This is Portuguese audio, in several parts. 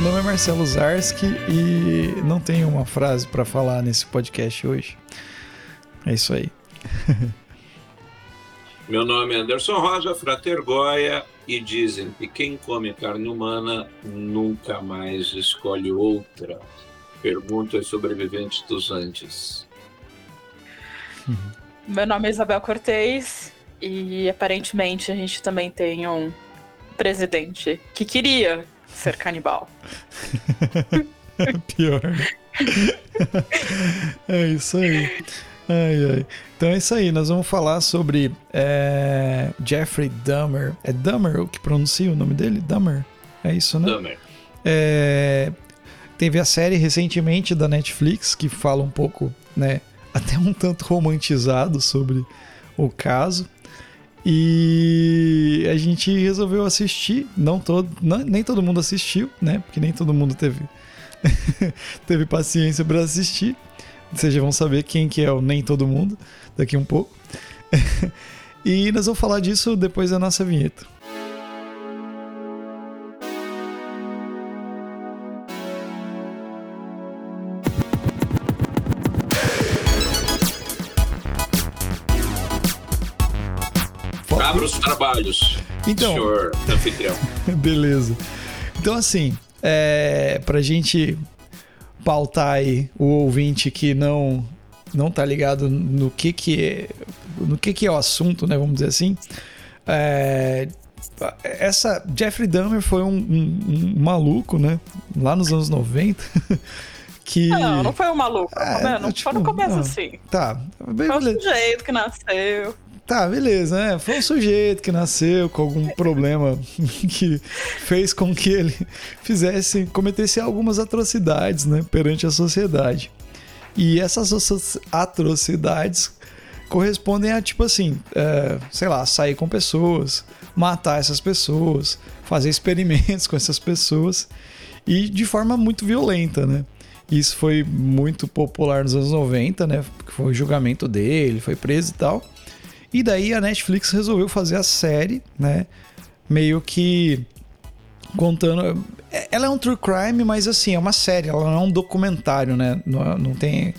Meu nome é Marcelo Zarski e não tenho uma frase para falar nesse podcast hoje. É isso aí. Meu nome é Anderson Rosa, Frater Goya, e dizem que quem come carne humana nunca mais escolhe outra. Pergunta aos sobreviventes dos Andes. Meu nome é Isabel Cortez e aparentemente a gente também tem um presidente que queria ser canibal. Pior. é isso aí. Ai, ai. Então é isso aí, nós vamos falar sobre é, Jeffrey Dahmer. É Dahmer o que pronuncia o nome dele? Dahmer? É isso, né? Dahmer. É, teve a série recentemente da Netflix que fala um pouco, né? Até um tanto romantizado sobre o caso. E a gente resolveu assistir. Não todo, não, nem todo mundo assistiu, né? Porque nem todo mundo teve, teve paciência para assistir. Vocês já vão saber quem que é o Nem Todo Mundo daqui um pouco. e nós vamos falar disso depois da nossa vinheta. Os trabalhos, Então, senhor anfitrião. beleza. Então, assim, é, pra gente pautar aí o ouvinte que não não tá ligado no que que é, no que que é o assunto, né, vamos dizer assim. É, essa Jeffrey Dahmer foi um, um- um maluco, né, lá nos anos 90, que Não, não foi um maluco. É, né? não tipo, foi no começo não. assim. tá, Foi um beleza. sujeito que nasceu. Tá, beleza, né? Foi um sujeito que nasceu com algum problema que fez com que ele fizesse, cometesse algumas atrocidades, né, perante a sociedade. E essas atrocidades correspondem a, tipo assim, é, sei lá, sair com pessoas, matar essas pessoas, fazer experimentos com essas pessoas e de forma muito violenta, né? Isso foi muito popular nos anos 90, né? Foi o julgamento dele, foi preso e tal. E daí a Netflix resolveu fazer a série, né? Meio que contando. é- Ela é um true crime, mas assim, é uma série, ela não é um documentário, né? Não, não tem.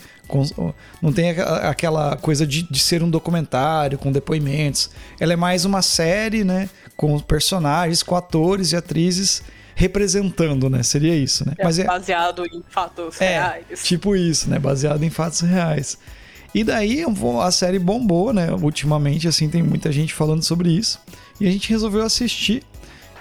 Não tem aquela- aquela coisa de, de ser um documentário com depoimentos. Ela é mais uma série, né? Com personagens, com atores e atrizes representando, né? Seria isso, né? É Mas é, baseado em fatos é, reais. tipo isso, né? Baseado em fatos reais. E daí a série bombou, né? Ultimamente, assim, tem muita gente falando sobre isso. E a gente resolveu assistir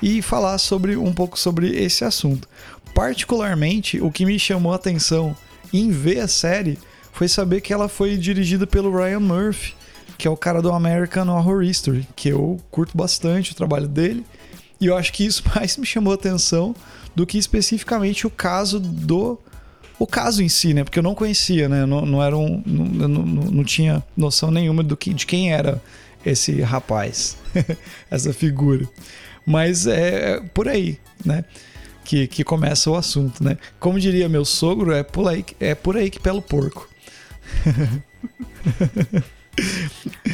e falar sobre um pouco sobre esse assunto. Particularmente, o que me chamou a atenção em ver a série foi saber que ela foi dirigida pelo Ryan Murphy, que é o cara do American Horror History, que eu curto bastante o trabalho dele. E eu acho que isso mais me chamou a atenção do que especificamente o caso do o caso em si, né? Porque eu não conhecia, né? Não, não era um, não, não, não tinha noção nenhuma do que, de quem era esse rapaz, essa figura. Mas é por aí, né? Que, que começa o assunto, né? Como diria meu sogro, é por aí, é por aí que pelo porco.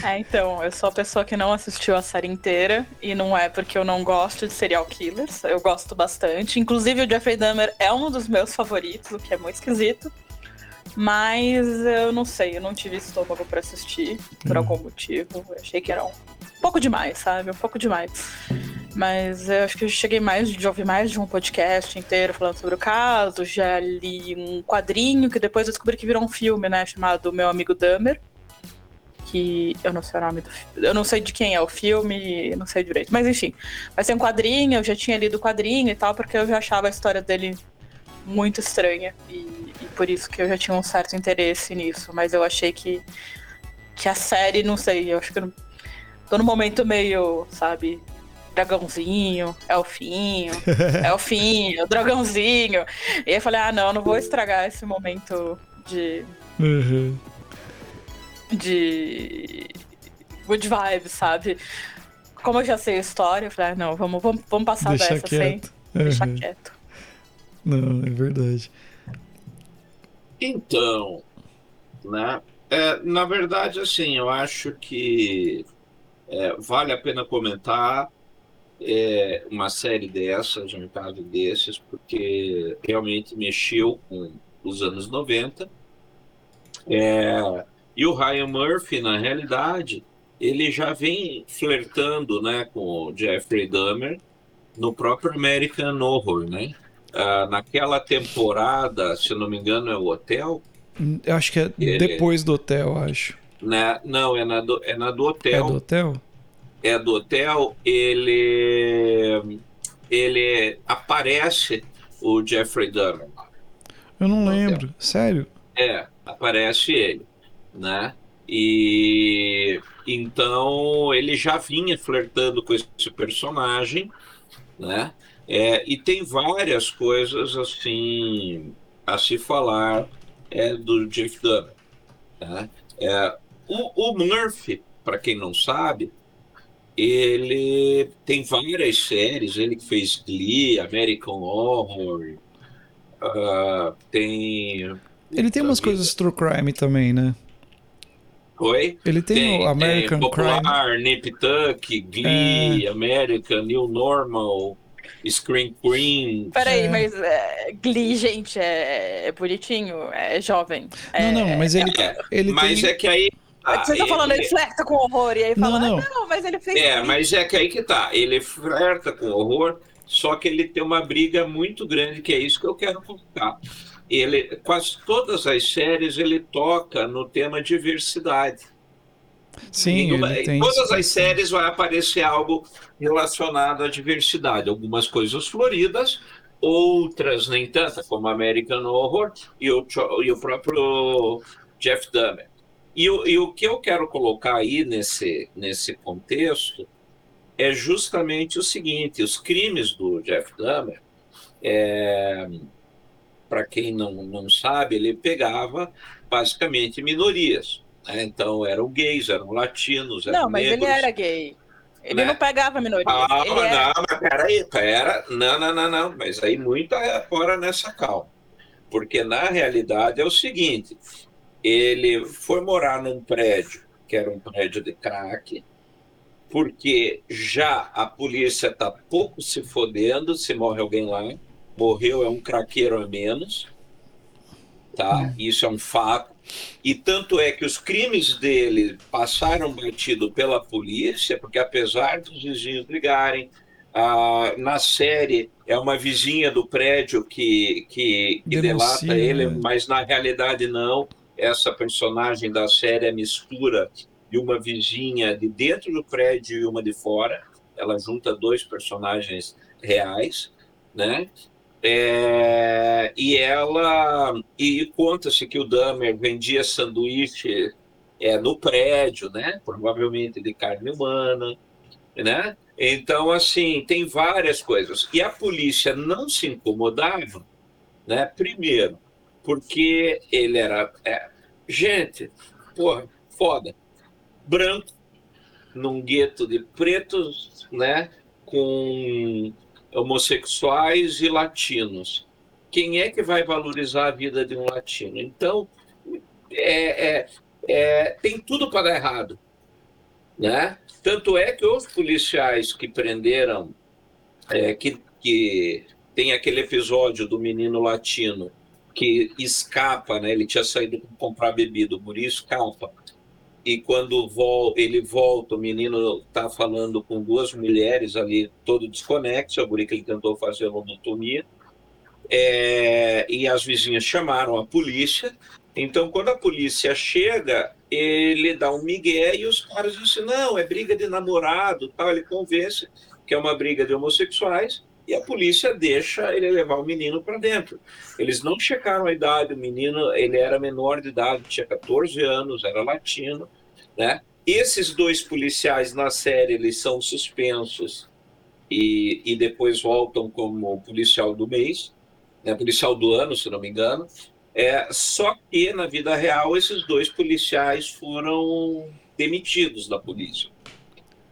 É, então, eu sou a pessoa que não assistiu a série inteira e não é porque eu não gosto de serial killers, eu gosto bastante. Inclusive, o Jeffrey Dahmer é um dos meus favoritos, o que é muito esquisito. Mas eu não sei, eu não tive estômago pra assistir por Hum. algum motivo. Eu achei que era um pouco demais, sabe? Um pouco demais. Mas eu acho que eu cheguei mais de ouvir mais de um podcast inteiro falando sobre o caso. Já li um quadrinho que depois eu descobri que virou um filme, né? Chamado Meu Amigo Dahmer que eu não sei o nome do filme. Eu não sei de quem é o filme, não sei direito. Mas enfim, vai ser um quadrinho, eu já tinha lido o quadrinho e tal, porque eu já achava a história dele muito estranha. E, e por isso que eu já tinha um certo interesse nisso. Mas eu achei que, que a série, não sei, eu acho que eu não, tô num momento meio, sabe, dragãozinho, elfinho, elfinho, dragãozinho. E aí eu falei, ah não, não vou estragar esse momento de Uhum. De good vibes, sabe? Como eu já sei a história, eu falei, ah, não, vamos, vamos, vamos passar Deixa dessa sem quieto. deixar Uhum. quieto. Não, é verdade. Então, né? É, na verdade, assim, eu acho que é, vale a pena comentar é, uma série dessas, um caso desses, porque realmente mexeu com os anos 90. É, e o Ryan Murphy, na realidade, ele já vem flertando né, com o Jeffrey Dahmer no próprio American Horror, né? Ah, naquela temporada, se não me engano, é o Hotel. Eu acho que é ele, depois do Hotel, acho. Né? Não, é na, do, é na do Hotel. É do Hotel? É do Hotel. Ele, ele aparece o Jeffrey Dahmer. Eu não lembro, sério? É, aparece ele, né? E então ele já vinha flertando com esse personagem, né? É, e tem várias coisas assim a se falar é, do Jeff Dahmer. Tá? É, o, o Murphy, para quem não sabe, ele tem várias séries. Ele que fez Glee, American Horror, uh, tem. Ele tem umas coisas true crime também, né? Oi? Ele tem, tem o American tem Popular, Crime. Nip Tuck, Glee, é... American, New Normal. Screen Queen. Peraí, é. mas é, Glee, gente, é, é, bonitinho, é jovem. não, não, mas ele, é, ele Mas tem... é que aí. Ah, você tá ele... falando, ele flerta com horror, e aí fala, não, não. Ah, não mas ele fez. É, mas é que aí que tá. Ele flerta com horror, só que ele tem uma briga muito grande, que é isso que eu quero colocar. Ele, quase todas as séries ele toca no tema diversidade. Sim, em, tem todas as séries vai aparecer algo relacionado à diversidade. Algumas coisas floridas, outras nem tanto, como American Horror e o, e o próprio Jeff Dahmer. E, o, e o que eu quero colocar aí nesse, nesse contexto é justamente o seguinte: os crimes do Jeff Dahmer, é, para quem não, não sabe, ele pegava basicamente minorias. Né? Então eram gays, eram latinos, eram Não, mas negros, ele era gay. Ele né? não pegava minorias. Ah, ele era... não, mas peraí, pera. Não, não, não, não. Mas aí muita fora nessa calma. Porque na realidade é o seguinte: ele foi morar num prédio, que era um prédio de crack, porque já a polícia está pouco se fodendo se morre alguém lá. Morreu é um craqueiro a menos. Tá? Hum. Isso é um fato. E tanto é que os crimes dele passaram batido pela polícia, porque apesar dos vizinhos ligarem, ah, na série é uma vizinha do prédio que, que, que delata ele, né? mas na realidade não. Essa personagem da série é mistura de uma vizinha de dentro do prédio e uma de fora. Ela junta dois personagens reais, né? É, e ela e conta-se que o Dahmer vendia sanduíche é, no prédio, né? Provavelmente de carne humana, né? Então assim tem várias coisas e a polícia não se incomodava, né? Primeiro porque ele era é, gente, porra, foda, branco num gueto de pretos, né? Com homossexuais e latinos. Quem é que vai valorizar a vida de um latino? Então, é, é, é, tem tudo para dar errado. Né? Tanto é que os policiais que prenderam, é, que, que tem aquele episódio do menino latino que escapa, né? ele tinha saído comprar bebida, o guri escapa e quando ele volta, o menino está falando com duas mulheres ali, todo desconexo, é o guri que ele tentou fazer lobotomia, é, e as vizinhas chamaram a polícia. Então, quando a polícia chega, ele dá um migué e os caras dizem não, é briga de namorado, tal. Ele convence que é uma briga de homossexuais e a polícia deixa ele levar o menino para dentro. Eles não checaram a idade, o menino ele era menor de idade, tinha 14 anos, era latino, né? Esses dois policiais na série eles são suspensos e, e depois voltam como policial do mês, né? policial do ano, se não me engano. É, só que na vida real esses dois policiais foram demitidos da polícia.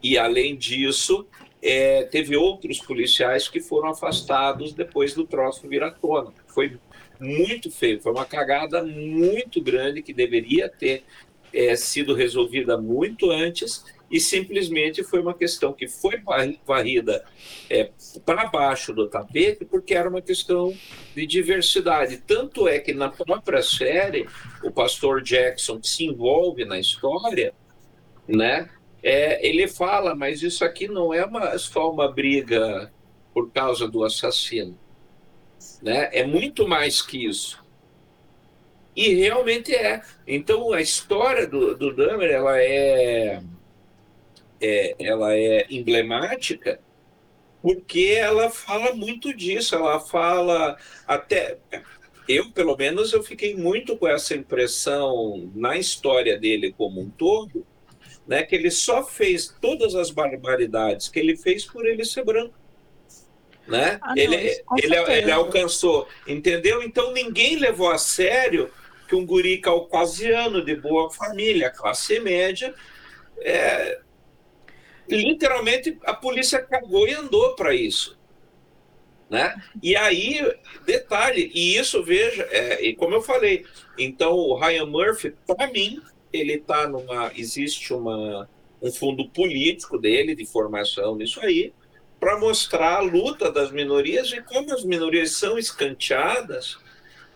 E além disso, é, teve outros policiais que foram afastados depois do troço vir à tona. Foi muito feio, foi uma cagada muito grande que deveria ter é, sido resolvida muito antes e simplesmente foi uma questão que foi varrida é, para baixo do tapete porque era uma questão de diversidade. Tanto é que na própria série, o pastor Jackson se envolve na história, né? É, ele fala, mas isso aqui não é uma, só uma briga por causa do assassino. Né? É muito mais que isso. E realmente é. Então a história do, do Dahmer ela é, é, ela é emblemática porque ela fala muito disso. Ela fala até eu pelo menos eu fiquei muito com essa impressão na história dele como um todo, né? Que ele só fez todas as barbaridades que ele fez por ele ser branco né? Ah, não, ele, ele, ele alcançou, entendeu? Então ninguém levou a sério que um guri caucasiano de boa família, classe média, é, literalmente a polícia cagou e andou para isso. Né? E aí, detalhe, e isso veja, é, e como eu falei, então o Ryan Murphy, para mim, ele está numa. Existe uma, um fundo político dele, de formação nisso aí, para mostrar a luta das minorias e como as minorias são escanteadas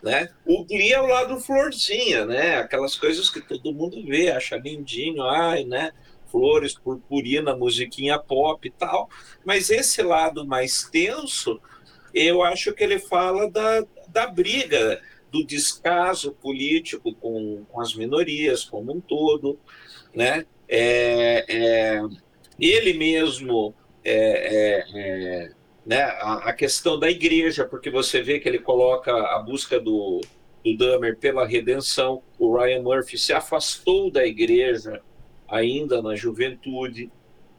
né? O Glee é o lado florzinha, né? Aquelas coisas que todo mundo vê, acha lindinho, ai, né? Flores, purpurina, musiquinha pop e tal. Mas esse lado mais tenso, eu acho que ele fala da, da briga, do descaso político com, com as minorias como um todo, né? É, é, ele mesmo é, é, é né, a, a, questão da igreja, porque você vê que ele coloca a busca do, do Dahmer pela redenção. O Ryan Murphy se afastou da igreja ainda na juventude.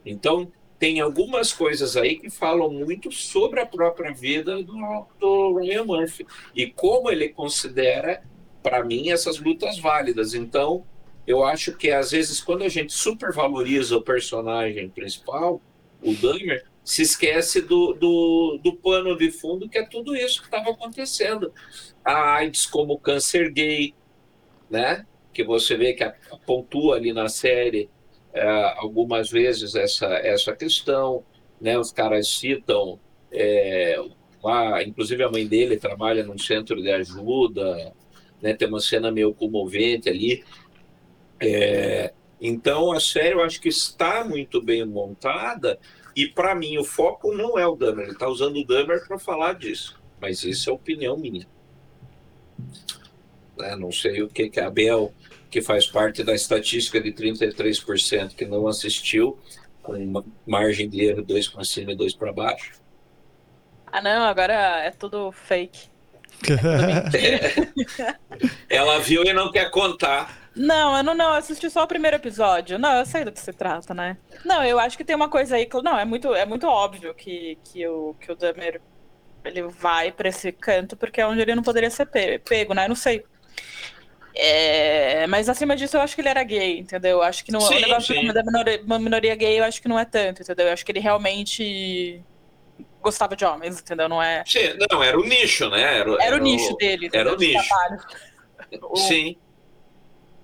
Então, tem algumas coisas aí que falam muito sobre a própria vida do, do Ryan Murphy e como ele considera, para mim, essas lutas válidas. Então, eu acho que às vezes, quando a gente supervaloriza o personagem principal, o Dahmer, se esquece do, do, do pano de fundo, que é tudo isso que estava acontecendo. A AIDS como câncer gay, né? que você vê que pontua ali na série algumas vezes essa, essa questão. Né? Os caras citam, é, lá, inclusive a mãe dele trabalha num centro de ajuda, né? tem uma cena meio comovente ali. É, então a série eu acho que está muito bem montada e para mim o foco não é o Dahmer, ele está usando o Dahmer para falar disso. Mas isso é opinião minha. Né? Não sei o que, que a Bel, que faz parte da estatística de 33% que não assistiu, com uma margem de erro 2 para cima e 2 para baixo. Ah, não, agora é tudo fake. É Ela viu e não quer contar. Não, eu não, não, eu assisti só o primeiro episódio. Não, eu sei do que se trata, né? Não, eu acho que tem uma coisa aí que. Não, é muito, é muito óbvio que, que, o, que o Dahmer ele vai pra esse canto porque é onde ele não poderia ser pego, né? Eu não sei. É, mas acima disso, eu acho que ele era gay, entendeu? Eu acho que não, sim, o negócio sim. da minoria, uma minoria gay, eu acho que não é tanto, entendeu? Eu acho que ele realmente gostava de homens, entendeu? Não é. Sim, não, era o nicho, né? Era, era, era o nicho dele. Entendeu? Era o nicho. Sim.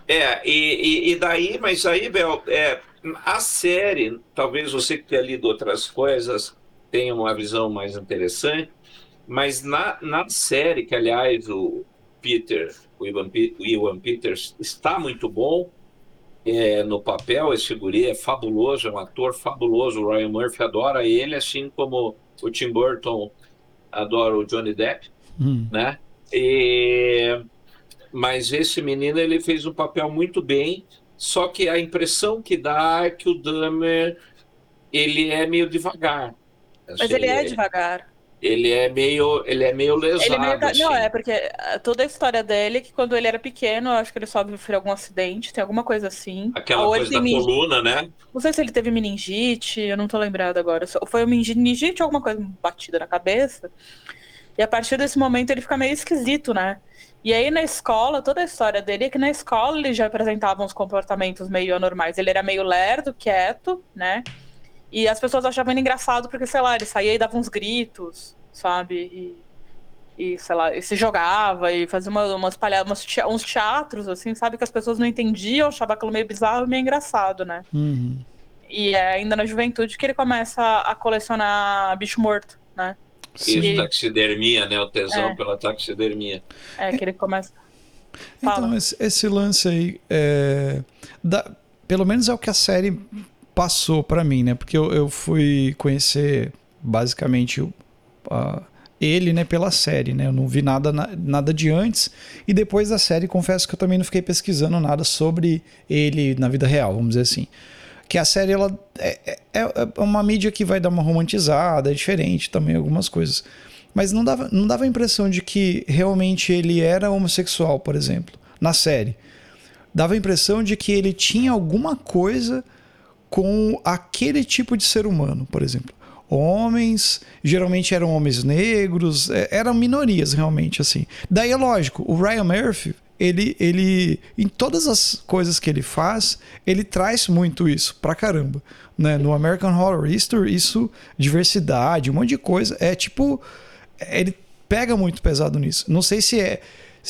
É, e, e, daí, mas aí, Bel, é, a série, talvez você que tenha lido outras coisas tenha uma visão mais interessante, mas na, na série, que aliás o Peter, o Ivan, o Ivan Peters está muito bom é, no papel, esse guri é fabuloso, é um ator fabuloso, o Ryan Murphy adora ele, assim como o Tim Burton adora o Johnny Depp, hum. né? E mas esse menino ele fez um papel muito bem, só que a impressão que dá é que o Dahmer ele é meio devagar. Assim, Mas ele é devagar. Ele é meio, ele é meio lesado. É meio, assim. Não, é porque toda a história dele, que quando ele era pequeno, eu acho que ele sofreu algum acidente, tem alguma coisa assim. Aquela coisa da coluna, né? Não sei se ele teve meningite, eu não tô lembrado agora. Foi meningite ou alguma coisa batida na cabeça. E a partir desse momento ele fica meio esquisito, né? E aí na escola, toda a história dele é que na escola ele já apresentava uns comportamentos meio anormais. Ele era meio lerdo, quieto, né? E as pessoas achavam ele engraçado porque, sei lá, ele saía e dava uns gritos, sabe? E, e sei lá, e se jogava e fazia uma, umas palhadas, uns teatros, assim, sabe, que as pessoas não entendiam, achavam aquilo meio bizarro e meio engraçado, né? Uhum. E é ainda na juventude que ele começa a colecionar bicho morto, né? Isso, e... taxidermia, né? O tesão é. pela taxidermia. É, que ele começa. Fala. Então, esse, esse, lance aí, é, da, pelo menos é o que a série passou para mim, né? Porque eu, eu fui conhecer basicamente ele, né, pela série, né? Eu não vi nada, nada de antes. E depois da série, confesso que eu também não fiquei pesquisando nada sobre ele na vida real, vamos dizer assim. Que a série, ela é, é, é uma mídia que vai dar uma romantizada, é diferente também algumas coisas. Mas não dava, não dava a impressão de que realmente ele era homossexual, por exemplo, na série. Dava a impressão de que ele tinha alguma coisa com aquele tipo de ser humano, por exemplo homens, geralmente eram homens negros, é, eram minorias realmente assim. Daí é lógico, o Ryan Murphy, ele, ele em todas as coisas que ele faz, ele traz muito isso pra caramba, né? No American Horror Story, isso diversidade, um monte de coisa, é tipo ele pega muito pesado nisso. Não sei se é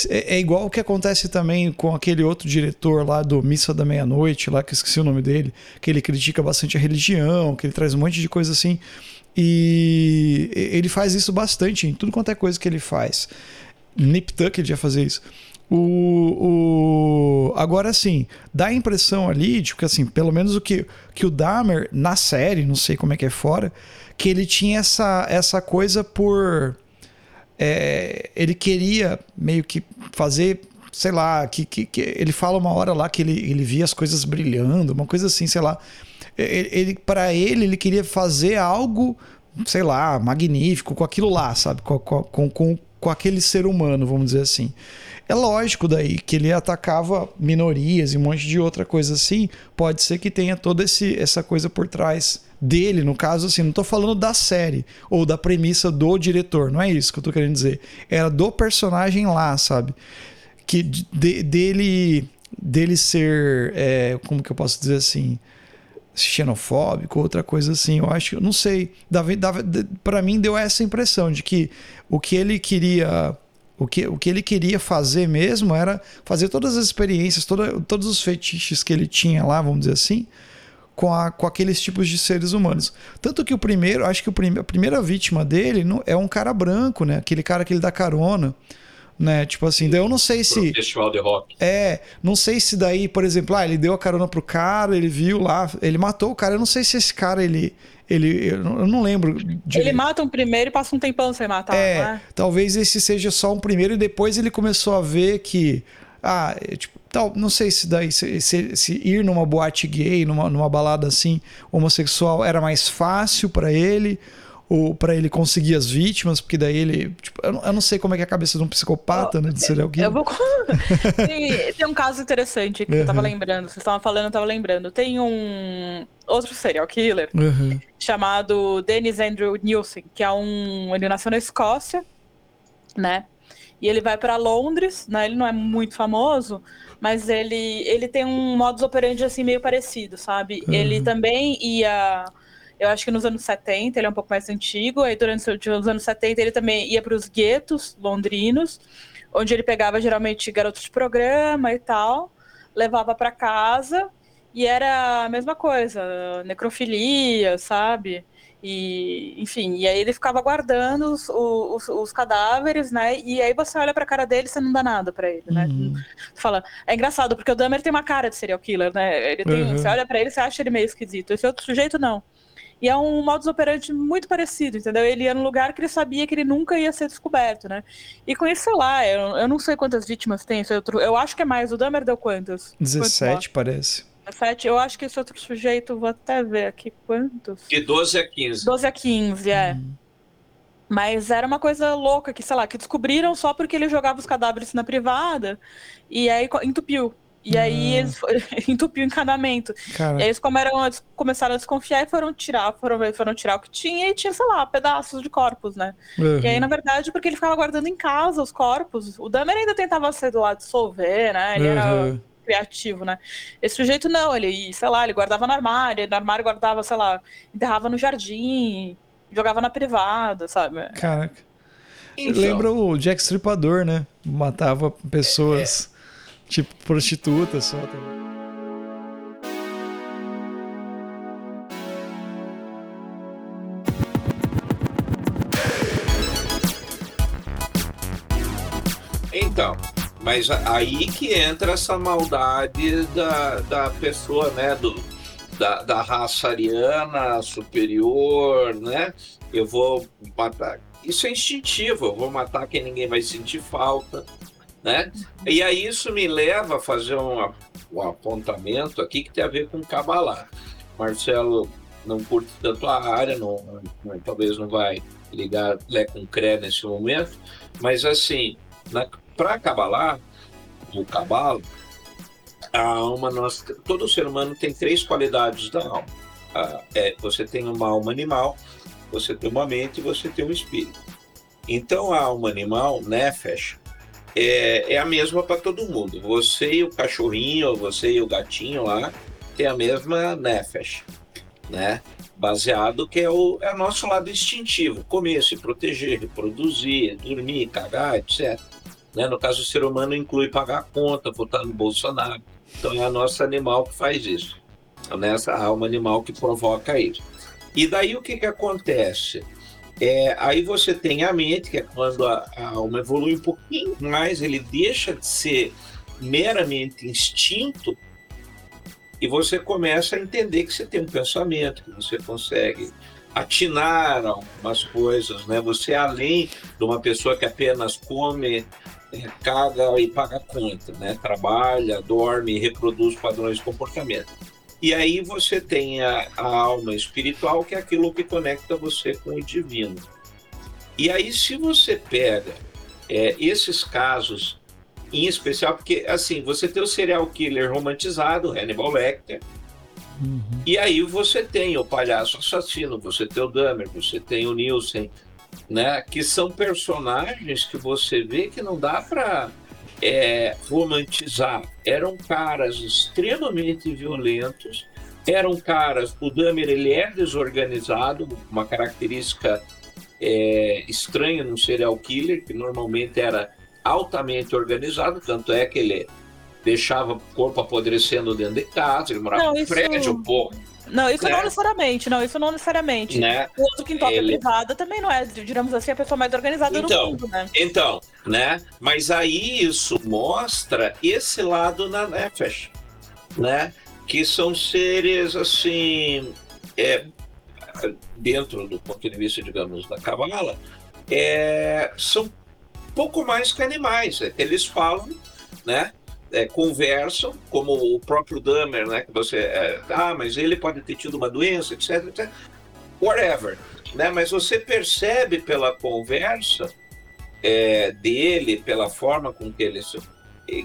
é, é igual o que acontece também com aquele outro diretor lá do Missa da Meia-Noite, lá que eu esqueci o nome dele, que ele critica bastante a religião, que ele traz um monte de coisa assim. E ele faz isso bastante em tudo quanto é coisa que ele faz. Nip Tuck ele já fazia isso. O, o, agora sim, dá a impressão ali de que assim, pelo menos o que, que o Dahmer na série, não sei como é que é fora, que ele tinha essa, essa coisa por é, ele queria meio que fazer, sei lá, que, que, que, ele fala uma hora lá que ele, ele via as coisas brilhando, uma coisa assim, sei lá. Ele, ele para ele, ele queria fazer algo, sei lá, magnífico com aquilo lá, sabe? Com, com, com, com aquele ser humano, vamos dizer assim. É lógico daí que ele atacava minorias e um monte de outra coisa assim. Pode ser que tenha toda esse, essa coisa por trás dele, no caso, assim, não estou falando da série ou da premissa do diretor, não é isso que eu estou querendo dizer. Era do personagem lá, sabe? Que de, dele, dele ser, é, como que eu posso dizer assim, xenofóbico, outra coisa assim. Eu acho, não sei, para mim deu essa impressão de que o que ele queria o que, o que ele queria fazer mesmo era fazer todas as experiências, toda, todos os fetiches que ele tinha lá, vamos dizer assim, com, a, com aqueles tipos de seres humanos. Tanto que o primeiro, acho que o prim, a primeira vítima dele não, é um cara branco, né? Aquele cara que ele dá carona. Né? Tipo assim, daí eu não sei se. Festival de rock. É, não sei se daí, por exemplo, ah, ele deu a carona pro cara, ele viu lá, ele matou o cara. Eu não sei se esse cara ele. Ele, eu não lembro. De... Ele mata um primeiro e passa um tempão sem matar. É, né? talvez esse seja só um primeiro e depois ele começou a ver que. Ah, é, tipo, tal, não sei se daí se, se, se, ir numa boate gay, numa, numa balada assim homossexual era mais fácil para ele para ele conseguir as vítimas, porque daí ele, tipo, eu, não, eu, não, sei como é que é a cabeça de um psicopata, né, de serial killer. Eu vou tem, tem um caso interessante que uhum. eu tava lembrando, vocês estavam falando, eu tava lembrando. Tem um outro serial killer uhum. chamado Dennis Andrew Nielsen, que é um, ele nasceu na Escócia, né? E ele vai para Londres, né? Ele não é muito famoso, mas ele, ele tem um modus operandi assim meio parecido, sabe? Uhum. Ele também ia, eu acho que nos anos 70, ele é um pouco mais antigo, aí durante os anos 70 ele também ia para os guetos londrinos, onde ele pegava geralmente garotos de programa e tal, levava para casa e era a mesma coisa, necrofilia, sabe? E, enfim, e aí ele ficava guardando os, os, os, cadáveres, né? E aí você olha pra cara dele e você não dá nada pra ele, né? Uhum. fala, é engraçado, porque o Dahmer tem uma cara de serial killer, né? Ele tem, uhum. Você olha pra ele você acha ele meio esquisito. Esse outro sujeito não. E é um modus operandi muito parecido, entendeu? Ele ia num lugar que ele sabia que ele nunca ia ser descoberto, né? E com isso, sei lá, eu, eu não sei quantas vítimas tem. Eu, eu acho que é mais. O Dahmer deu quantas? 17, parece. 17. Eu acho que esse outro sujeito, vou até ver aqui quantos. De 12 a 15. 12 a 15, é. Hum. Mas era uma coisa louca que, sei lá, que descobriram só porque ele jogava os cadáveres na privada e aí entupiu. E aí eles entupiu o encanamento. Cara. E aí eles começaram a, começaram a desconfiar e foram tirar, foram, foram tirar o que tinha e tinha, sei lá, pedaços de corpos, né? Uhum. E aí, na verdade, porque ele ficava guardando em casa os corpos, o Dahmer ainda tentava ser do lado dissolver, né? Ele uhum. era criativo, né? Esse sujeito não, ele, sei lá, ele guardava no armário, no armário guardava, sei lá, enterrava no jardim, jogava na privada, sabe? Caraca. Então. Lembra o Jack Stripador, né? Matava pessoas, é. Tipo prostitutas só também. Então, mas aí que entra essa maldade da, da pessoa, né? Do, da, da raça ariana superior, né? Eu vou matar. Isso é instintivo, eu vou matar quem ninguém vai sentir falta, né? E aí isso me leva a fazer um, um apontamento aqui que tem a ver com Kabbalah. Marcelo não curte tanto a área, não, não talvez não vai ligar Lé com Cré nesse momento, mas assim, para Kabbalah, o Cabalo, a alma, nós, todo ser humano tem três qualidades da alma. Ah, é, você tem uma alma animal, você tem uma mente e você tem um espírito. Então a alma animal, Nefesh, é, é a mesma para todo mundo. Você e o cachorrinho, você e o gatinho lá, tem a mesma Nefesh, né? Baseado que é o, é o nosso lado instintivo, comer, se proteger, reproduzir, dormir, cagar, etc. Né? No caso, o ser humano inclui pagar a conta, votar no Bolsonaro. Então é a nossa animal que faz isso. É nessa alma animal que provoca isso. E daí o que, que acontece? É, aí você tem a mente, que é quando a, a alma evolui um pouquinho mais, ele deixa de ser meramente instinto e você começa a entender que você tem um pensamento, que você consegue atinar algumas coisas, né? Você é além de uma pessoa que apenas come caga e paga conta, né? Trabalha, dorme, reproduz padrões de comportamento. E aí você tem a, a alma espiritual, que é aquilo que conecta você com o divino. E aí, se você pega é, esses casos, em especial, porque assim, você tem o serial killer romantizado, Hannibal Lecter, uhum. e aí você tem o palhaço assassino, você tem o Dahmer, você tem o Nielsen, né? Que são personagens que você vê que não dá para é, romantizar. Eram caras extremamente violentos, eram caras. O Dahmer ele é desorganizado, uma característica é, estranha no serial killer, que normalmente era altamente organizado, tanto é que ele deixava o corpo apodrecendo dentro de casa, ele morava no prédio, pô não, isso né? não necessariamente, não, isso não necessariamente. Né? O outro que toca Ele... privada também não é, digamos assim, a pessoa mais organizada então, do mundo, né? Então, né? Mas aí isso mostra esse lado na Nefesh, né? Que são seres, assim, é, dentro do ponto de vista, digamos, da Kabbalah, é, são pouco mais que animais. É eles falam, né? É, conversam, como o próprio Dahmer, né? Que você, é, ah, mas ele pode ter tido uma doença, etc, etc. Whatever, né? Mas você percebe pela conversa é, dele, pela forma com que ele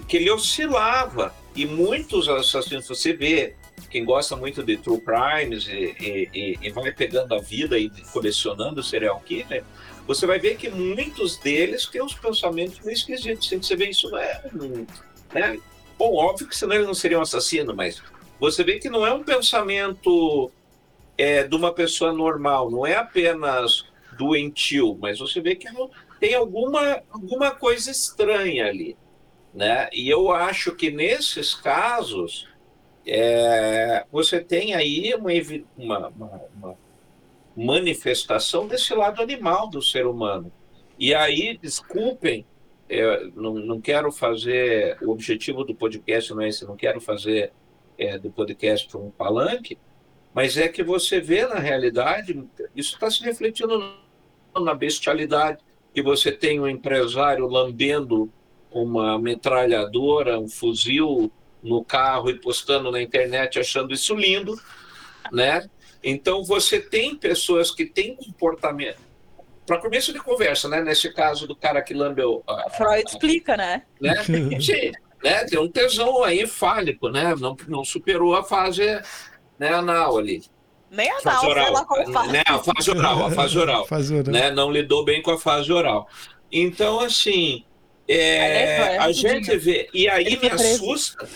que ele oscilava e muitos assassinos você vê quem gosta muito de true crimes e, e, e vai pegando a vida e colecionando serial killer, você vai ver que muitos deles têm uns pensamentos meio esquisitos. Você vê isso é né? Bom, óbvio que senão ele não seria um assassino, mas você vê que não é um pensamento é, de uma pessoa normal, não é apenas doentio, mas você vê que tem alguma, alguma coisa estranha ali. Né? E eu acho que nesses casos é, você tem aí uma, uma, uma, manifestação desse lado animal do ser humano. E aí, desculpem não, não quero fazer, o objetivo do podcast não é esse, não quero fazer é, do podcast um palanque, mas é que você vê na realidade, isso está se refletindo na bestialidade, que você tem um empresário lambendo uma metralhadora, um fuzil no carro e postando na internet achando isso lindo, né? Então você tem pessoas que têm comportamento, para começo de conversa, né? Nesse caso do cara que lambeu. A, Freud a, explica, né? né? Sim, né? Tem um tesão aí fálico, né? Não, não superou a fase né, anal ali. Nem a fase oral, lá qual fase. Né? A fase oral, a fase oral. fase oral. Né? Não lidou bem com a fase oral. Então, assim, é, a gente vê. E aí me assusta.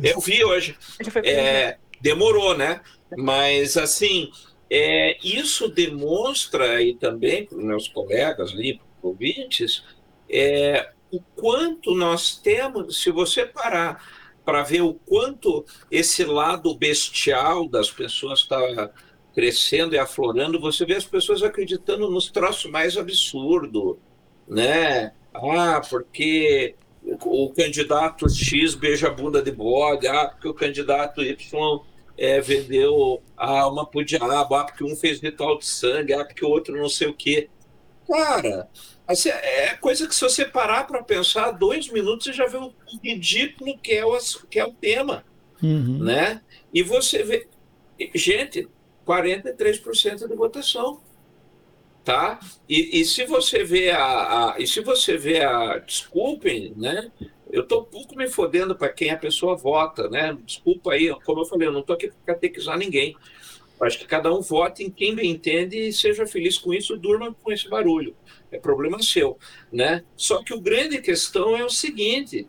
Eu vi hoje. É, demorou, né? Mas, assim, é, isso demonstra, e também para os meus colegas ali, ouvintes, é o quanto nós temos, se você parar para ver o quanto esse lado bestial das pessoas está crescendo e aflorando, você vê as pessoas acreditando nos troços mais absurdos, né? Ah, porque o candidato X beija a bunda de bode, ah, porque o candidato Y é, vendeu a alma pro diabo, ah, porque um fez ritual de sangue, ah, porque o outro não sei o quê. Cara, assim, é coisa que se você parar para pensar, dois minutos você já vê o ridículo que é o, que é o tema, uhum. né? E você vê, gente, 43% de votação tá? E, e, se você vê a, a, e se você vê a, desculpem, né? Eu um pouco me fodendo para quem a pessoa vota, né? Desculpa aí, como eu falei, eu não tô aqui para catequizar ninguém. Acho que cada um vote em quem bem entende e seja feliz com isso, durma com esse barulho. É problema seu, né? Só que o grande questão é o seguinte: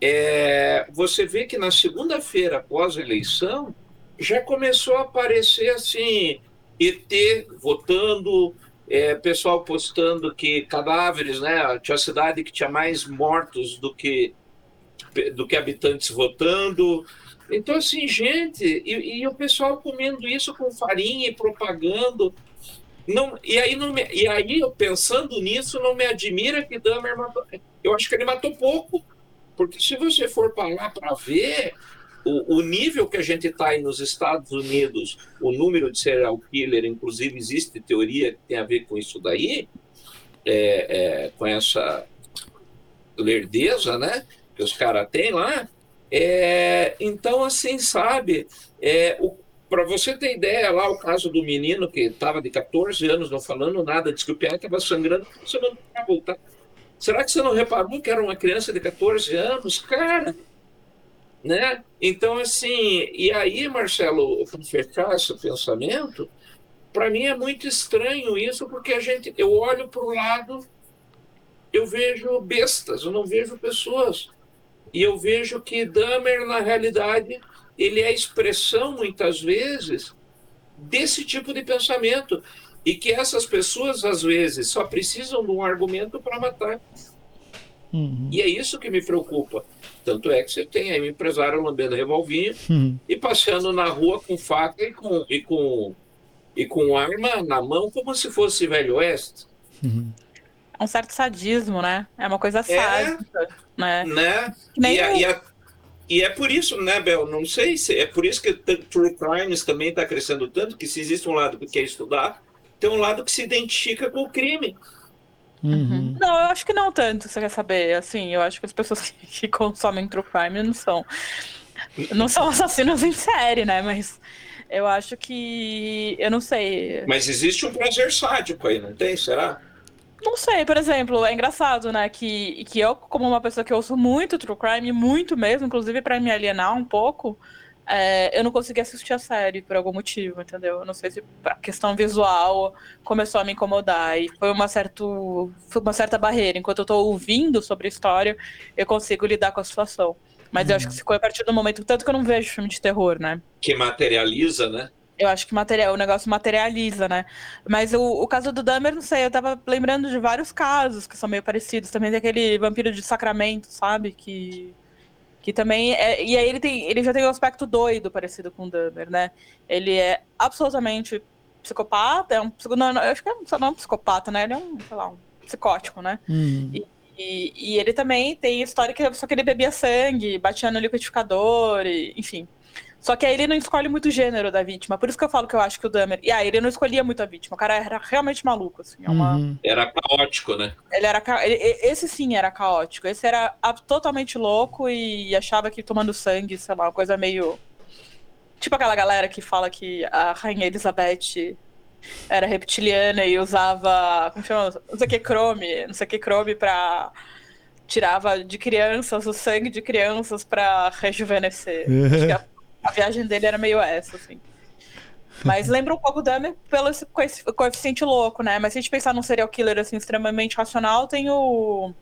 é, você vê que na segunda-feira após a eleição já começou a aparecer assim ET votando, é, pessoal postando que cadáveres, né? Tinha cidade que tinha mais mortos do que do que habitantes votando. Então, assim, gente, e, e o pessoal comendo isso com farinha e propagando. Não, e, aí não me, e aí, eu pensando nisso, não me admira que Dahmer matou. Eu acho que ele matou pouco. Porque se você for para lá para ver, o, o, nível que a gente está aí nos Estados Unidos, o número de serial killer, inclusive existe teoria que tem a ver com isso daí, é, é, com essa lerdeza, né, que os caras têm lá. É, então, assim, sabe, é, para você ter ideia, lá o caso do menino que estava de 14 anos, não falando nada, disse que o pai estava sangrando, você não vai voltar. Será que você não reparou que era uma criança de 14 anos? Cara, né? Então, assim, e aí, Marcelo, para fechar esse pensamento, para mim é muito estranho isso, porque a gente, eu olho para o lado, eu vejo bestas, eu não vejo pessoas. E eu vejo que Dahmer, na realidade, ele é a expressão, muitas vezes, desse tipo de pensamento. E que essas pessoas, às vezes, só precisam de um argumento para matar. Uhum. E é isso que me preocupa. Tanto é que você tem aí um empresário lambendo revolvinho uhum. e passando na rua com faca e com, e com, e com arma na mão, como se fosse Velho Oeste. Uhum. É um certo sadismo, né? É uma coisa é, sádica. Né? né? E, a, e, a, e, é por isso, né, Bel? Não sei se é por isso que True Crimes também está crescendo tanto, que se existe um lado que quer estudar, tem um lado que se identifica com o crime. Uhum. Não, eu acho que não tanto, você quer saber. Assim, eu acho que as pessoas que, que consomem true crime não são. Não são assassinos em série, né? Mas eu acho que. Eu não sei. Mas existe um prazer sádico aí, não tem? Será? Não sei, por exemplo, é engraçado, né? Que, que eu, como uma pessoa que ouço muito true crime, muito mesmo, inclusive para me alienar um pouco, é, eu não consegui assistir a série por algum motivo, entendeu? Eu não sei se a questão visual começou a me incomodar e foi uma, certo, foi uma certa barreira. Enquanto eu tô ouvindo sobre a história, eu consigo lidar com a situação. Mas uhum. eu acho que ficou a partir do momento, tanto que eu não vejo filme de terror, né? Que materializa, né? Eu acho que material, o negócio materializa, né? Mas o, o caso do Dahmer, não sei, eu tava lembrando de vários casos que são meio parecidos. Também tem aquele vampiro de Sacramento, sabe? Que que também é, e aí ele tem ele já tem um aspecto doido parecido com o Dahmer, né? Ele é absolutamente psicopata, é um não, eu acho que é, só não é um psicopata, né? Ele é um, sei lá, um psicótico, né? Hum. E, e, e, ele também tem história que só que ele bebia sangue, batia no liquidificador, e, enfim. Só que aí ele não escolhe muito o gênero da vítima. Por isso que eu falo que eu acho que o Dahmer. E aí ele não escolhia muito a vítima. O cara era realmente maluco, assim. É uma... uhum. Era caótico, né? Ele era ca... ele... Esse sim era caótico. Esse era totalmente louco e achava que tomando sangue, sei lá, uma coisa meio. Tipo aquela galera que fala que a Rainha Elizabeth era reptiliana e usava. Como chama? Não sei o que, Chrome. Não sei o que, Chrome pra tirava de crianças o sangue de crianças para rejuvenescer. Acho que a a viagem dele era meio essa, assim. Mas lembra um pouco do Dahmer pelo coeficiente louco, né? Mas se a gente pensar num serial killer assim, extremamente racional, tem o.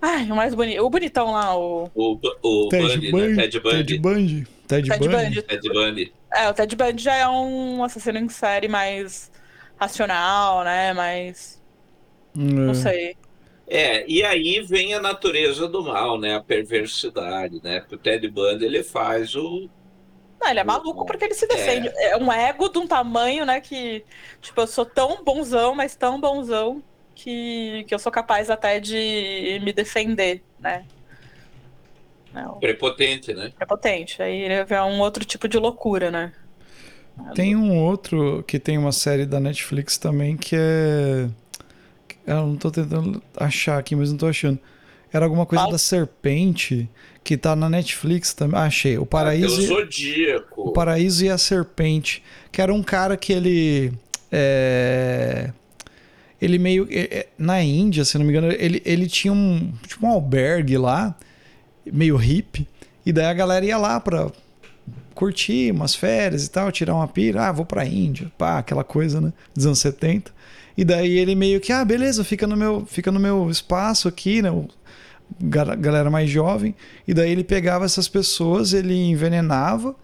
Ai, o mais bonito. O bonitão lá, o. O, o Ted Bundy, né? Ted Bundy. Ted Bundy. Ted, Ted Bundy. Ted Bundy. É, o Ted Bundy já é um assassino em série mais racional, né? Mais. Não sei. É, e aí vem a natureza do mal, né? A perversidade, né? Porque o Ted Bundy, ele faz o... Não, ele é maluco porque ele se defende. É. é um ego de um tamanho, né, que... Tipo, eu sou tão bonzão, mas tão bonzão que, que eu sou capaz até de me defender, né? Não. Prepotente, né? Prepotente. Aí é um outro tipo de loucura, né? Tem um outro que tem uma série da Netflix também que é. Eu não tô tentando achar aqui, mas não tô achando. Era alguma coisa ah. da serpente que tá na Netflix também. Ah, achei. O Paraíso. Ah, e... Zodíaco. O Paraíso e a Serpente. Que era um cara que ele. É... Ele meio. É, na Índia, se não me engano, ele, ele tinha um. Tipo um albergue lá, meio hippie. E daí a galera ia lá pra curtir umas férias e tal, tirar uma pira, ah, vou pra Índia, pá, aquela coisa, né, dos anos 70. E daí ele meio que, ah, beleza, fica no meu, fica no meu espaço aqui, né, galera mais jovem. E daí ele pegava essas pessoas, ele envenenava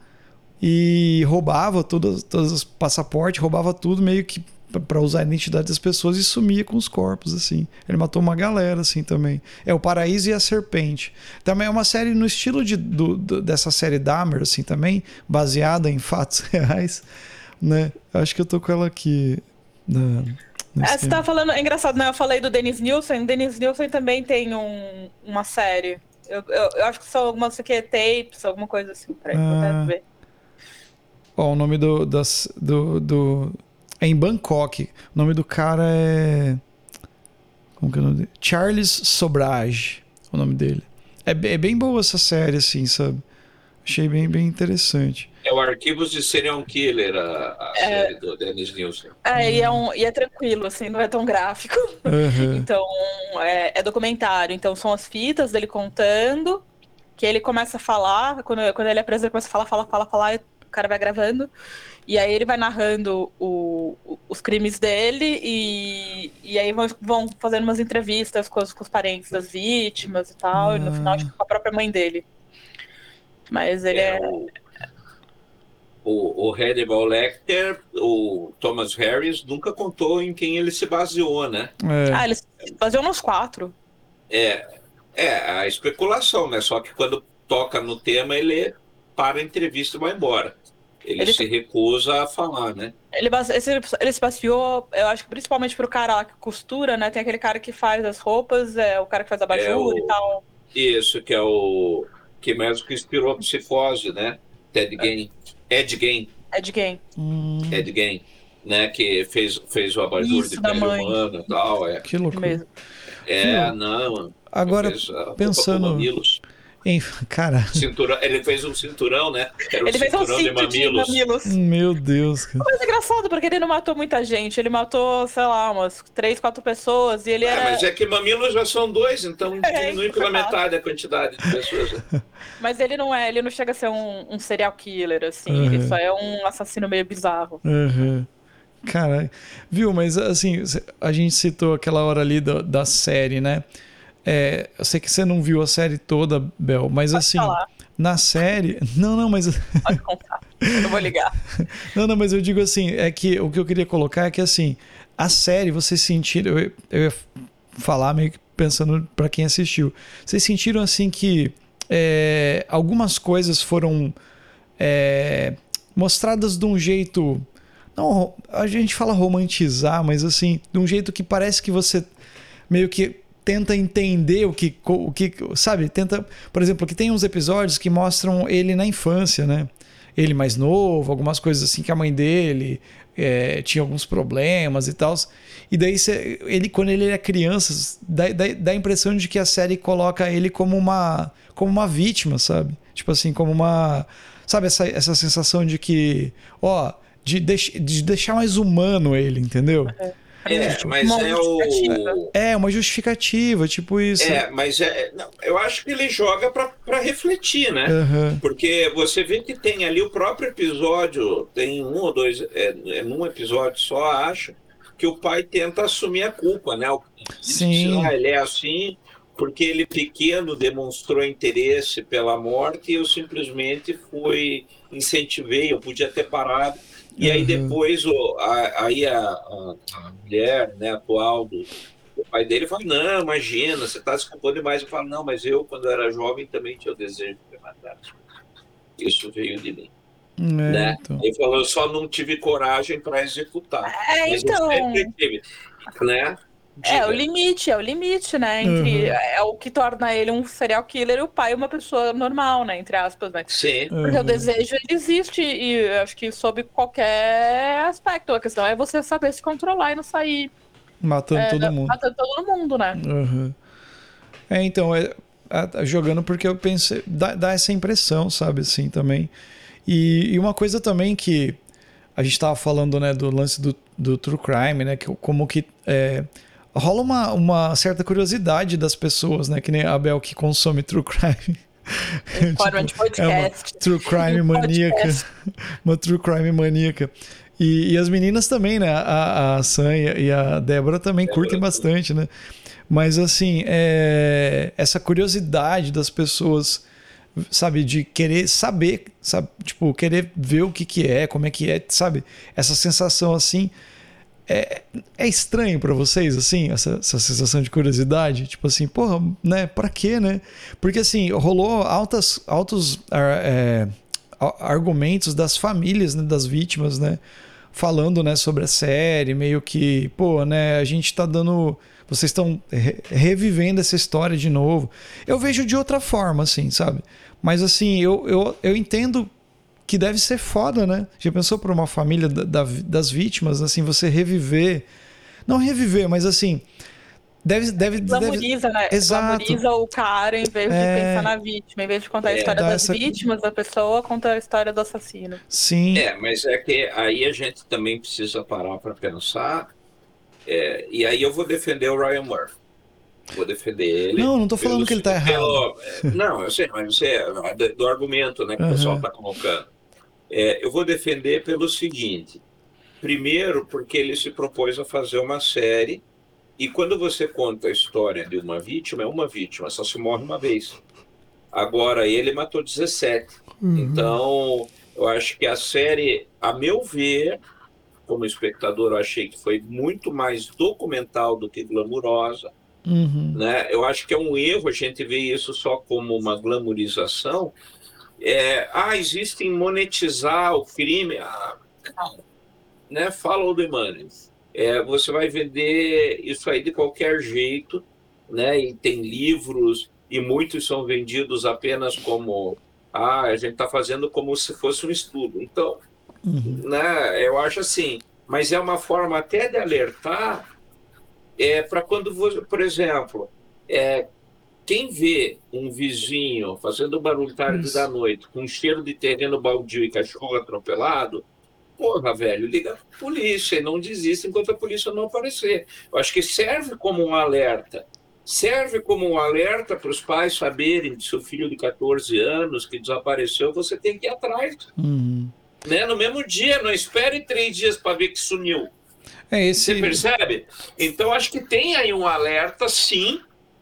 e roubava todos, todos os passaportes, roubava tudo meio que para usar a identidade das pessoas e sumia com os corpos, assim. Ele matou uma galera, assim, também. É o Paraíso e a Serpente. Também é uma série no estilo de, do, do, dessa série Dahmer, assim, também, baseada em fatos reais, né? Acho que eu tô com ela aqui. Na, é, você tá falando, é engraçado, né? Eu falei do Dennis Nielsen. Dennis Nielsen também tem um, uma série. Eu, eu, eu, acho que são algumas aqui, tapes, alguma coisa assim, pra ah. ver. Ó, o nome do, das, do, do é em Bangkok. O nome do cara é. Como que é o nome dele? Charles Sobrage, o nome dele. É, é bem boa essa série, assim, sabe? Achei bem, bem interessante. É o Arquivos de Serial Killer, a, a é, série do Dennis Nielsen. É, e é, um, e é tranquilo, assim, não é tão gráfico. Uhum. Então, é, é, documentário. Então, são as fitas dele contando, que ele começa a falar, quando, quando ele apresenta, começa a falar, fala, fala, fala, o cara vai gravando. E aí ele vai narrando o, o, os crimes dele e, e aí vão, vão fazendo umas entrevistas com os, com os parentes das vítimas e tal. E no final, acho que com a própria mãe dele. Mas ele é. é... O, o Hannibal Lecter, o Thomas Harris, nunca contou em quem ele se baseou, né? É. Ah, ele se baseou nos quatro. É, é a especulação, né? Só que quando toca no tema, ele para a entrevista e vai embora. Ele, ele se recusa a falar, né? Ele, ele se baseou, eu acho que principalmente pro cara lá que costura, né? Tem aquele cara que faz as roupas, é o cara que faz a bajura é o... e tal. Isso, que é o. Que mesmo que inspirou a psicose, né? Ted Gain. Ed Gain. Ed Gain. Hum. Ed Gain. Né, que fez, fez o abajur de pele humana e tal. É. Que loucura. É, não. Agora, fez, pensando. Em, cara. Cinturão, ele fez um cinturão, né? Era um ele fez um cinto de mamilos. de mamilos. Meu Deus, cara. Mas é engraçado, porque ele não matou muita gente. Ele matou, sei lá, umas três, quatro pessoas. E ele é, era. Mas é que mamilos já são dois, então é, diminui pela metade a quantidade de pessoas. Né? Mas ele não é, ele não chega a ser um, um serial killer, assim. Uhum. Ele só é um assassino meio bizarro. Uhum. Caralho. Viu, mas assim, a gente citou aquela hora ali da, da série, né? É, eu sei que você não viu a série toda, Bel, mas Pode assim, falar. na série. Não, não, mas. Pode contar. Eu vou ligar. não, não, mas eu digo assim, é que o que eu queria colocar é que assim, a série, vocês sentiram. Eu, eu ia falar meio que pensando para quem assistiu. Vocês sentiram assim que é, algumas coisas foram é, mostradas de um jeito. Não, a gente fala romantizar, mas assim, de um jeito que parece que você meio que tenta entender o que, o que, sabe? Tenta, por exemplo, que tem uns episódios que mostram ele na infância, né? Ele mais novo, algumas coisas assim que a mãe dele é, tinha alguns problemas e tal. E daí cê, ele, quando ele era criança, dá, dá, dá a impressão de que a série coloca ele como uma, como uma vítima, sabe? Tipo assim, como uma, sabe essa, essa sensação de que, ó, de, deix, de deixar mais humano ele, entendeu? É. É, mas é o. É, uma justificativa, tipo isso. É, mas é, não, eu acho que ele joga para refletir, né? Uhum. Porque você vê que tem ali o próprio episódio, tem um ou dois, é, é num episódio só, acho, que o pai tenta assumir a culpa, né? O, Sim. Ah, ele é assim porque ele pequeno demonstrou interesse pela morte e eu simplesmente fui incentivei, eu podia ter parado e aí uhum. depois o, a, aí a, a, a, mulher né, atual do, O pai dele fala, não, imagina, você está se culpando demais. Eu falo, não, mas eu, quando eu era jovem, também tinha o desejo de matar. Isso veio de mim. É, né? então. Ele falou, eu só não tive coragem para executar. É, mas então... eu sempre tive, né? Diga. É o limite, é o limite, né? Entre, uhum. É o que torna ele um serial killer e o pai uma pessoa normal, né? Entre aspas, né? Sim. Porque uhum. o desejo ele existe e acho que sob qualquer aspecto. A questão é você saber se controlar e não sair matando é, todo mundo. Matando todo mundo, né? Uhum. É, então, é, jogando porque eu pensei. Dá, dá, essa impressão, sabe, assim, também. E, e uma coisa também que a gente estava falando, né, do lance do, do true crime, né? Que, como que. É, rola uma, uma certa curiosidade das pessoas, né? Que nem a Bel que consome true crime. Tipo, de podcast. É true crime maníaca. uma true crime maníaca. E, e, as meninas também, né? A, a Sam e a Débora também Débora curtem bastante, né? Mas assim, é... essa curiosidade das pessoas, sabe, de querer saber, sabe, tipo, querer ver o que que é, como é que é, sabe? Essa sensação assim é, é estranho para vocês, assim, essa, essa, sensação de curiosidade? Tipo assim, porra, né? Pra quê, né? Porque assim, rolou altas, altos é, argumentos das famílias né, das vítimas, né? Falando, né, sobre a série, meio que, pô, né, a gente tá dando. Vocês estão re revivendo essa história de novo. Eu vejo de outra forma, assim, sabe? Mas assim, eu, eu, eu entendo que deve ser foda, né? Já pensou para uma família da, da, das vítimas, assim, você reviver. Não reviver, mas assim. Deve, deve, Glamoriza, deve... né? Exato. Glamoriza o cara em vez de é... pensar na vítima. Em vez de contar a é, história das essa... vítimas da pessoa, conta a história do assassino. Sim. É, mas é que aí a gente também precisa parar para pensar. É, e aí eu vou defender o Ryan Murphy. Vou defender ele. Não, não tô falando que ele tá errado. Pelo, é, não, eu sei, mas você é do, do argumento né, que uhum. o pessoal está colocando. É, eu vou defender pelo seguinte: primeiro, porque ele se propôs a fazer uma série, e quando você conta a história de uma vítima, é uma vítima, só se morre uma vez. Agora, ele matou 17. Uhum. Então, eu acho que a série, a meu ver, como espectador, eu achei que foi muito mais documental do que glamurosa. Uhum. Né? Eu acho que é um erro a gente ver isso só como uma glamorização, é, ah, existem monetizar o crime. Ah, né? Follow the money. É, você vai vender isso aí de qualquer jeito, né? E tem livros e muitos são vendidos apenas como ah, a gente está fazendo como se fosse um estudo. Então, uhum. né? Eu acho assim, mas é uma forma até de alertar é para quando você, por exemplo, é, quem vê um vizinho fazendo barulho tarde Isso. da noite, com cheiro de terreno baldio e cachorro atropelado, porra, velho, liga a polícia e não desista enquanto a polícia não aparecer. Eu acho que serve como um alerta. Serve como um alerta para os pais saberem que seu filho de 14 anos que desapareceu, você tem que ir atrás. Uhum. Né? No mesmo dia, não espere três dias para ver que sumiu. É esse... Você percebe? Então, acho que tem aí um alerta, sim,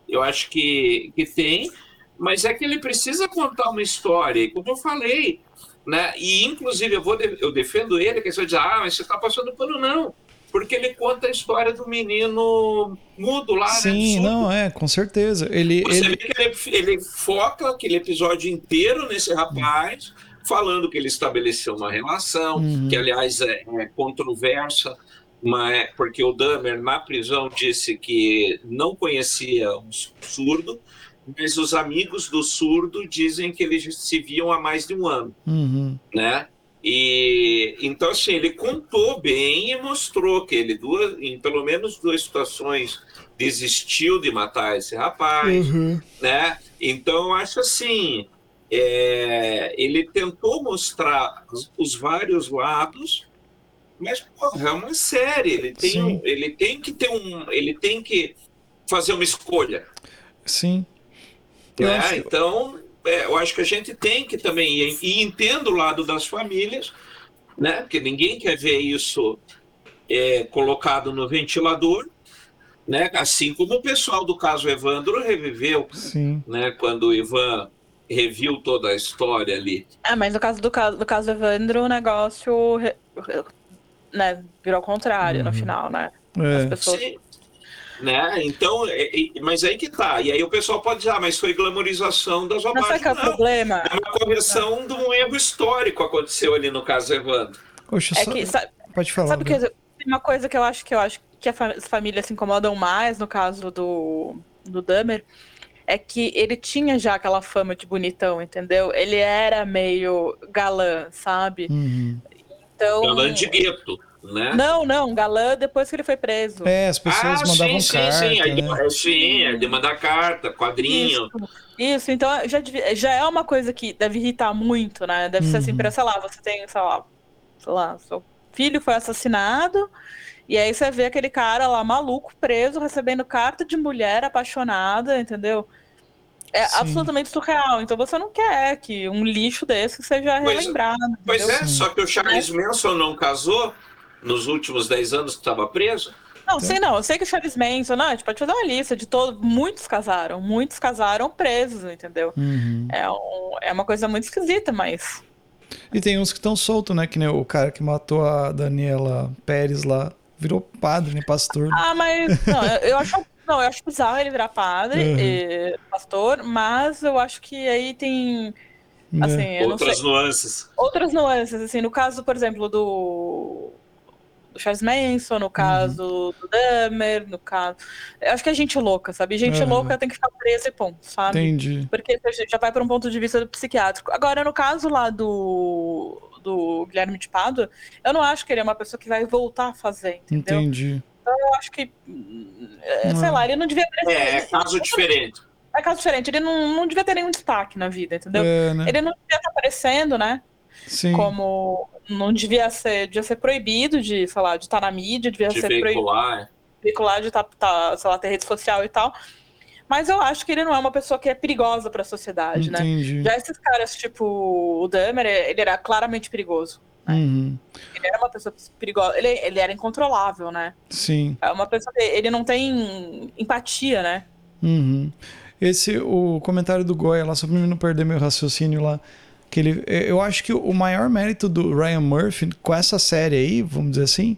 eu acho que, que tem, mas é que ele precisa contar uma história, como eu falei, né? E inclusive eu vou eu defendo ele, que você diz, ah, mas você está passando pano não, porque ele conta a história do menino mudo lá, né, Sim, né? não é, com certeza. Ele você ele... vê que ele, ele foca aquele episódio inteiro nesse rapaz. Falando que ele estabeleceu uma relação, uhum. que aliás é, é controversa, mas, porque o Dahmer, na prisão, disse que não conhecia um surdo, mas os amigos do surdo dizem que eles se viam há mais de um ano, uhum. né? E então assim ele contou bem e mostrou que ele duas, em pelo menos duas situações desistiu de matar esse rapaz, uhum. né? Então acho assim é, ele tentou mostrar os vários lados mas, porra, é uma série. Ele tem, um, ele tem que ter um. Ele tem que fazer uma escolha. Sim. É, acho... Então, é, eu acho que a gente tem que também. E, e entendo o lado das famílias, né? Porque ninguém quer ver isso é, colocado no ventilador. Né? Assim como o pessoal do caso Evandro reviveu, Sim. né? Quando o Ivan reviu toda a história ali. É, mas no caso do caso, do caso Evandro, o negócio né, virou ao contrário uhum. no final, né? É. As pessoas... Né? Então, é, é, mas aí que tá. E aí o pessoal pode dizer, ah, mas foi glamorização das bobagens. Mas sabe que é o problema? É uma correção de um erro histórico aconteceu ali no caso Evandro. Poxa, É só... que, sabe, Pode falar. sabe que Bel. tem uma coisa que eu acho que eu acho que as famílias se incomodam mais no caso do, do Dahmer é que ele tinha já aquela fama de bonitão, entendeu? Ele era meio galã, sabe? Uhum. Então. Galã de gueto, né? Não, não, galã depois que ele foi preso. É, as pessoas ah, mandavam sim, carta, sim, sim. Aí, né? é, sim, é de mandar carta, quadrinho. Isso, isso, então já, já é uma coisa que deve irritar muito, né? Deve ser assim, Uhum. pra, sei lá, você tem, sei lá, sei lá, seu filho foi assassinado, e aí você vê aquele cara lá maluco, preso, recebendo carta de mulher apaixonada, entendeu? É Sim. absolutamente surreal. Então você não quer que um lixo desse seja Pois- relembrado. Pois entendeu? é, só que o Charles Manson não casou nos últimos 10 anos que estava preso. Não, sei não. Eu sei que o Charles Manson, não, a gente pode fazer uma lista de todos. Muitos casaram. Muitos casaram presos, entendeu? Uhum. É, um- é uma coisa muito esquisita, mas. E tem uns que estão soltos, né? Que nem o cara que matou a Daniela Pérez lá. Virou padre, né? Pastor. Ah, mas. Não, eu, acho. Não, eu acho bizarro ele virar padre, Uhum. e pastor, mas eu acho que aí tem. né? Assim, não Outras nuances. Outras nuances, assim, no caso, por exemplo, do. Do Charles Manson, Uhum. no caso do Dahmer, no caso. Eu acho que é gente louca, sabe? Gente Uhum. louca tem que ficar presa e ponto, sabe? Entendi. Porque você já vai para um ponto de vista do psiquiátrico. Agora, no caso lá do, do Guilherme de Pádua, eu não acho que ele é uma pessoa que vai voltar a fazer, entendeu? Entendi. Eu acho que, hum, é, sei Não. lá, ele não devia É, é caso diferente. É caso diferente, ele não, não devia ter nenhum destaque na vida, entendeu? É, né? Ele não devia estar aparecendo, né? Sim. Como não devia ser, devia ser proibido de, sei lá, de estar na mídia, devia De ser proibido veicular. veicular, de estar, tá, sei lá, ter rede social e tal. Mas eu acho que ele não é uma pessoa que é perigosa para a sociedade, né? Entendi. Já esses caras, tipo o Dahmer, ele era claramente perigoso. Uhum. Ele era uma pessoa perigosa. Ele, ele era incontrolável, né? Sim. É uma pessoa que ele não tem empatia, né? Uhum. Esse, o comentário do Goya lá, só pra mim não perder meu raciocínio lá, que ele, eu acho que o maior mérito do Ryan Murphy com essa série aí, vamos dizer assim,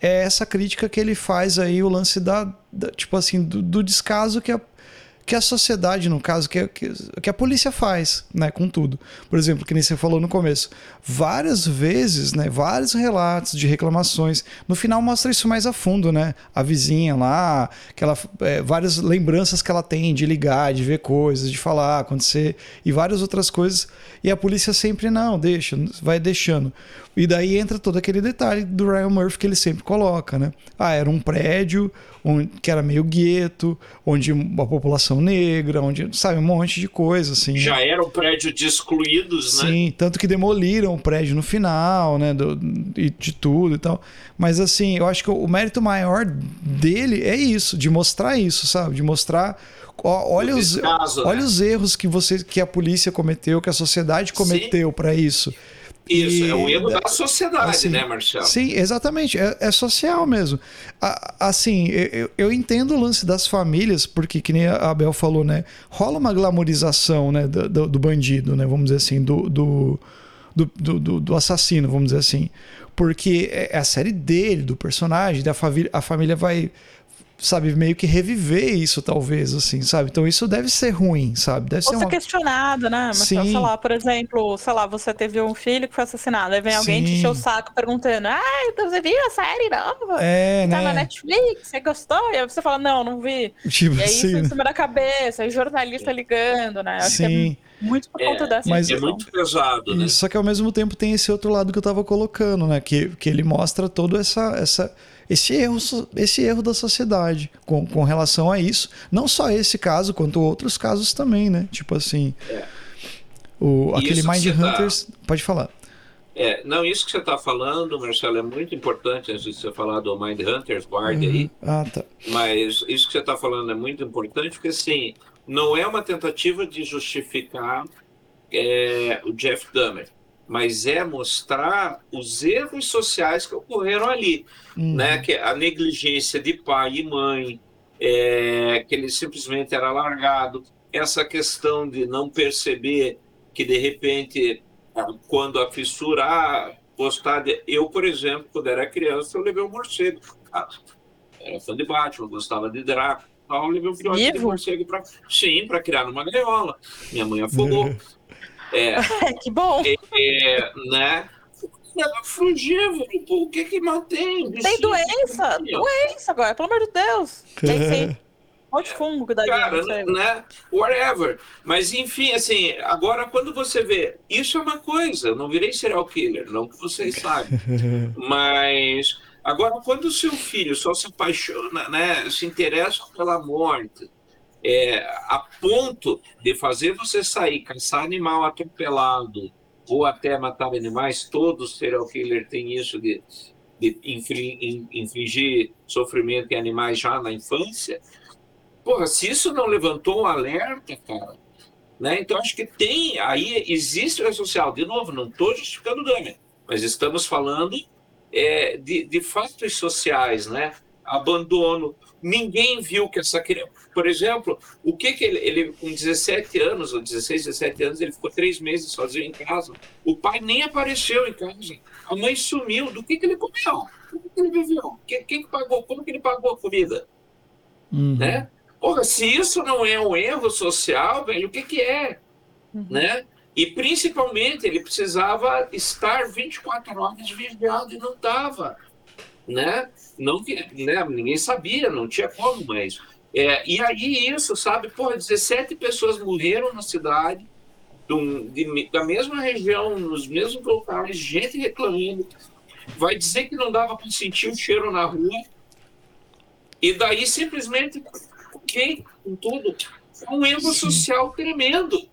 é essa crítica que ele faz aí, o lance da, da- tipo assim, do, do descaso que a, que a sociedade, no caso, que, que, que a polícia faz, né, com tudo. Por exemplo, que nem você falou no começo, várias vezes, né, vários relatos de reclamações. No final mostra isso mais a fundo, né? A vizinha lá, que ela, é, várias lembranças que ela tem de ligar, de ver coisas, de falar, acontecer e várias outras coisas. E a polícia sempre não, deixa, vai deixando. E daí entra todo aquele detalhe do Ryan Murphy que ele sempre coloca, né? Ah, era um prédio onde, que era meio gueto, onde a população negra, onde, sabe, um monte de coisa, assim. né? Já era um prédio de excluídos, né? Sim, tanto que demoliram o prédio no final, né? Do, e de tudo e tal. Mas assim, eu acho que o mérito maior dele é isso, de mostrar isso, sabe? De mostrar. olha, os, descaso, olha né? os erros que, você, que a polícia cometeu, que a sociedade cometeu para isso. Isso, E é um erro da- da sociedade, assim, né, Marcelo? Sim, exatamente. É, é social mesmo. A- assim, eu, eu entendo o lance das famílias, porque, que nem a Abel falou, né? Rola uma glamorização né, do, do- do bandido, né? Vamos dizer assim, do, do, do, do- do- do assassino, vamos dizer assim. Porque é a série dele, do personagem, da família, a família vai, sabe, meio que reviver isso, talvez, assim, sabe? Então isso deve ser ruim, sabe? Deve Ou ser ser uma. questionado, né? Mas, Sim. sei lá, por exemplo, sei lá, você teve um filho que foi assassinado, aí vem alguém te Sim. encher o saco perguntando, ah, então você viu a série nova? É, Tá na né? Netflix, você gostou? E aí você fala, não, não vi. Tipo E aí assim. isso em né? cima da cabeça, aí jornalista ligando, né? Acho que Sim. é muito por É, conta dessa mas- É muito pesado, né? Só que ao mesmo tempo tem esse outro lado que eu tava colocando, né? Que, que ele mostra todo essa, essa, esse, erro, esse erro da sociedade com, com relação a isso. Não só esse caso, quanto outros casos também, né? Tipo assim. O, E aquele Mind tá- Hunters. Pode falar. É, não, isso que você está falando, Marcelo, é muito importante antes de você falar do Mind Hunters, guarde aí. Ah, tá. Mas isso que você está falando é muito importante, porque assim, não é uma tentativa de justificar é, o Jeff Dahmer, mas é mostrar os erros sociais que ocorreram ali, Hum, né? Que a negligência de pai e mãe, é, que ele simplesmente era largado, essa questão de não perceber que de repente quando a fissura ah, gostar de... eu por exemplo quando era criança eu levei um morcego era fã de Batman, gostava de Draco. Então, levei um filhote de morcego para sim, para criar numa gaiola. Minha mãe afogou. é, que bom. É, é, né? Ela frugívoro, pô, o que que mantém? Tem doença, doença agora, pelo amor de Deus. Tem sim. Fungo que dá Cara, né? Whatever. Mas enfim, assim, agora quando você vê, isso é uma coisa, eu não virei serial killer, não que vocês sabem. mas agora quando o seu filho só se apaixona, né, se interessa pela morte, é, a ponto de fazer você sair, caçar animal atropelado ou até matar animais, todos serial killer tem isso de, de infligir sofrimento em animais já na infância Porra, se isso não levantou um alerta, cara, né? Então acho que tem, aí existe o social. De novo, não estou justificando o dano, mas estamos falando é, de, de fatos sociais, né? Abandono. Ninguém viu que essa criança. Por exemplo, o que que ele, ele, com 17 anos, ou 16, 17 anos, ele ficou três meses sozinho em casa. O pai nem apareceu em casa. A mãe sumiu. Do que, que ele comeu? Do que, que ele viveu? Quem, quem pagou? Como que ele pagou a comida? Uhum. Né? Porra, se isso não é um erro social, velho, o que, que é? Uhum. Né? E principalmente ele precisava estar 24 horas vigiado e não estava. Né? Não, né? Ninguém sabia, não tinha como, mas. É, e aí isso, sabe? Porra, 17 pessoas morreram na cidade, de, da mesma região, nos mesmos locais, gente reclamando. Vai dizer que não dava para sentir o cheiro na rua. E daí simplesmente ok com tudo. É um erro Sim. social tremendo.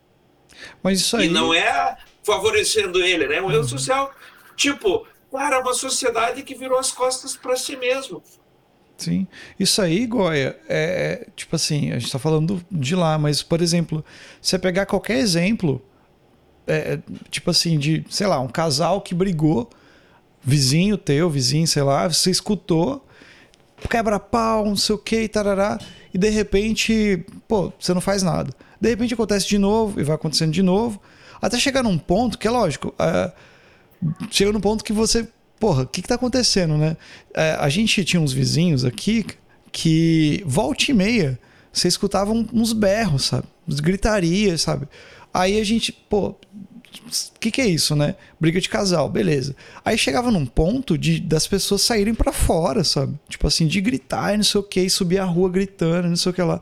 Mas isso aí. E não é favorecendo ele, né? É um erro uhum. social, tipo, para uma sociedade que virou as costas para si mesmo. Sim. Isso aí, Goya, é, é tipo assim, a gente está falando de lá, mas, por exemplo, você pegar qualquer exemplo, é, tipo assim, de, sei lá, um casal que brigou, vizinho teu, vizinho, sei lá, você escutou, quebra-pau, não sei o que, tarará e de repente, pô, você não faz nada. De repente acontece de novo e vai acontecendo de novo, até chegar num ponto que é lógico, é, chega num ponto que você, porra, o que, que tá acontecendo, né? É, a gente tinha uns vizinhos aqui que volta e meia você escutava uns berros, sabe? Gritarias, sabe? Aí a gente, pô, o que, que é isso, né? Briga de casal, beleza. Aí chegava num ponto de das pessoas saírem para fora, sabe? Tipo assim, de gritar e não sei o que, e subir a rua gritando, não sei o que lá.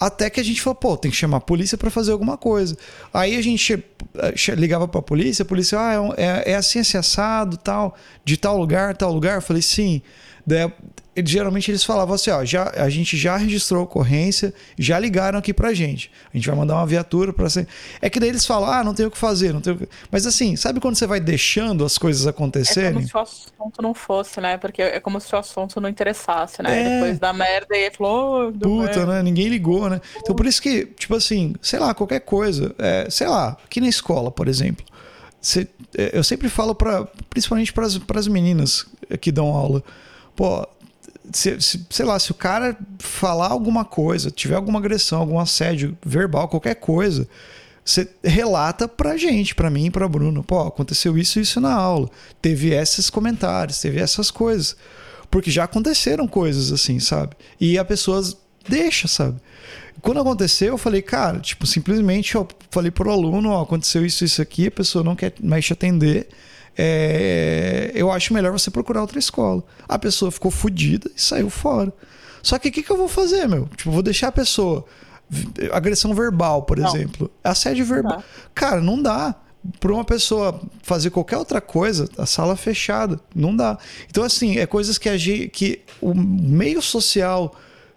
Até que a gente falou, pô, tem que chamar a polícia para fazer alguma coisa. Aí a gente eh, ligava pra polícia, a polícia, ah, é, é, é assim, assim, assado, tal, de tal lugar, tal lugar. Eu falei, sim. Daí geralmente eles falavam assim, ó, já, a gente já registrou a ocorrência, já ligaram aqui pra gente. A gente vai mandar uma viatura para ser. É que daí eles falam, ah, não tem o que fazer, não tem que... Mas assim, sabe quando você vai deixando as coisas acontecerem? É como se o assunto não fosse, né? Porque é como se o assunto não interessasse, né? É... Depois da merda e falou, oh, puta, né? Ninguém ligou, né? Então por isso que, tipo assim, sei lá, qualquer coisa, é, sei lá, aqui na escola, por exemplo, você, é, eu sempre falo para, principalmente para as meninas que dão aula, pô, se, se, sei lá, se o cara falar alguma coisa, tiver alguma agressão, algum assédio verbal, qualquer coisa, você relata pra gente, pra mim, pra Bruno. Pô, aconteceu isso e isso na aula. Teve esses comentários, teve essas coisas. Porque já aconteceram coisas assim, sabe? E a pessoa deixa, sabe? Quando aconteceu, eu falei, cara, tipo, simplesmente eu falei pro aluno, ó, aconteceu isso, isso aqui, a pessoa não quer mais te atender é, eu acho melhor você procurar outra escola. A pessoa ficou fodida e saiu fora. Só que o que, que eu vou fazer, meu? Tipo, vou deixar a pessoa. Agressão verbal, por não. exemplo. Assédio verbal. Não Cara, não dá. Para uma pessoa fazer qualquer outra coisa, a sala fechada. Não dá. Então, assim, é coisas que, a gente, que o meio social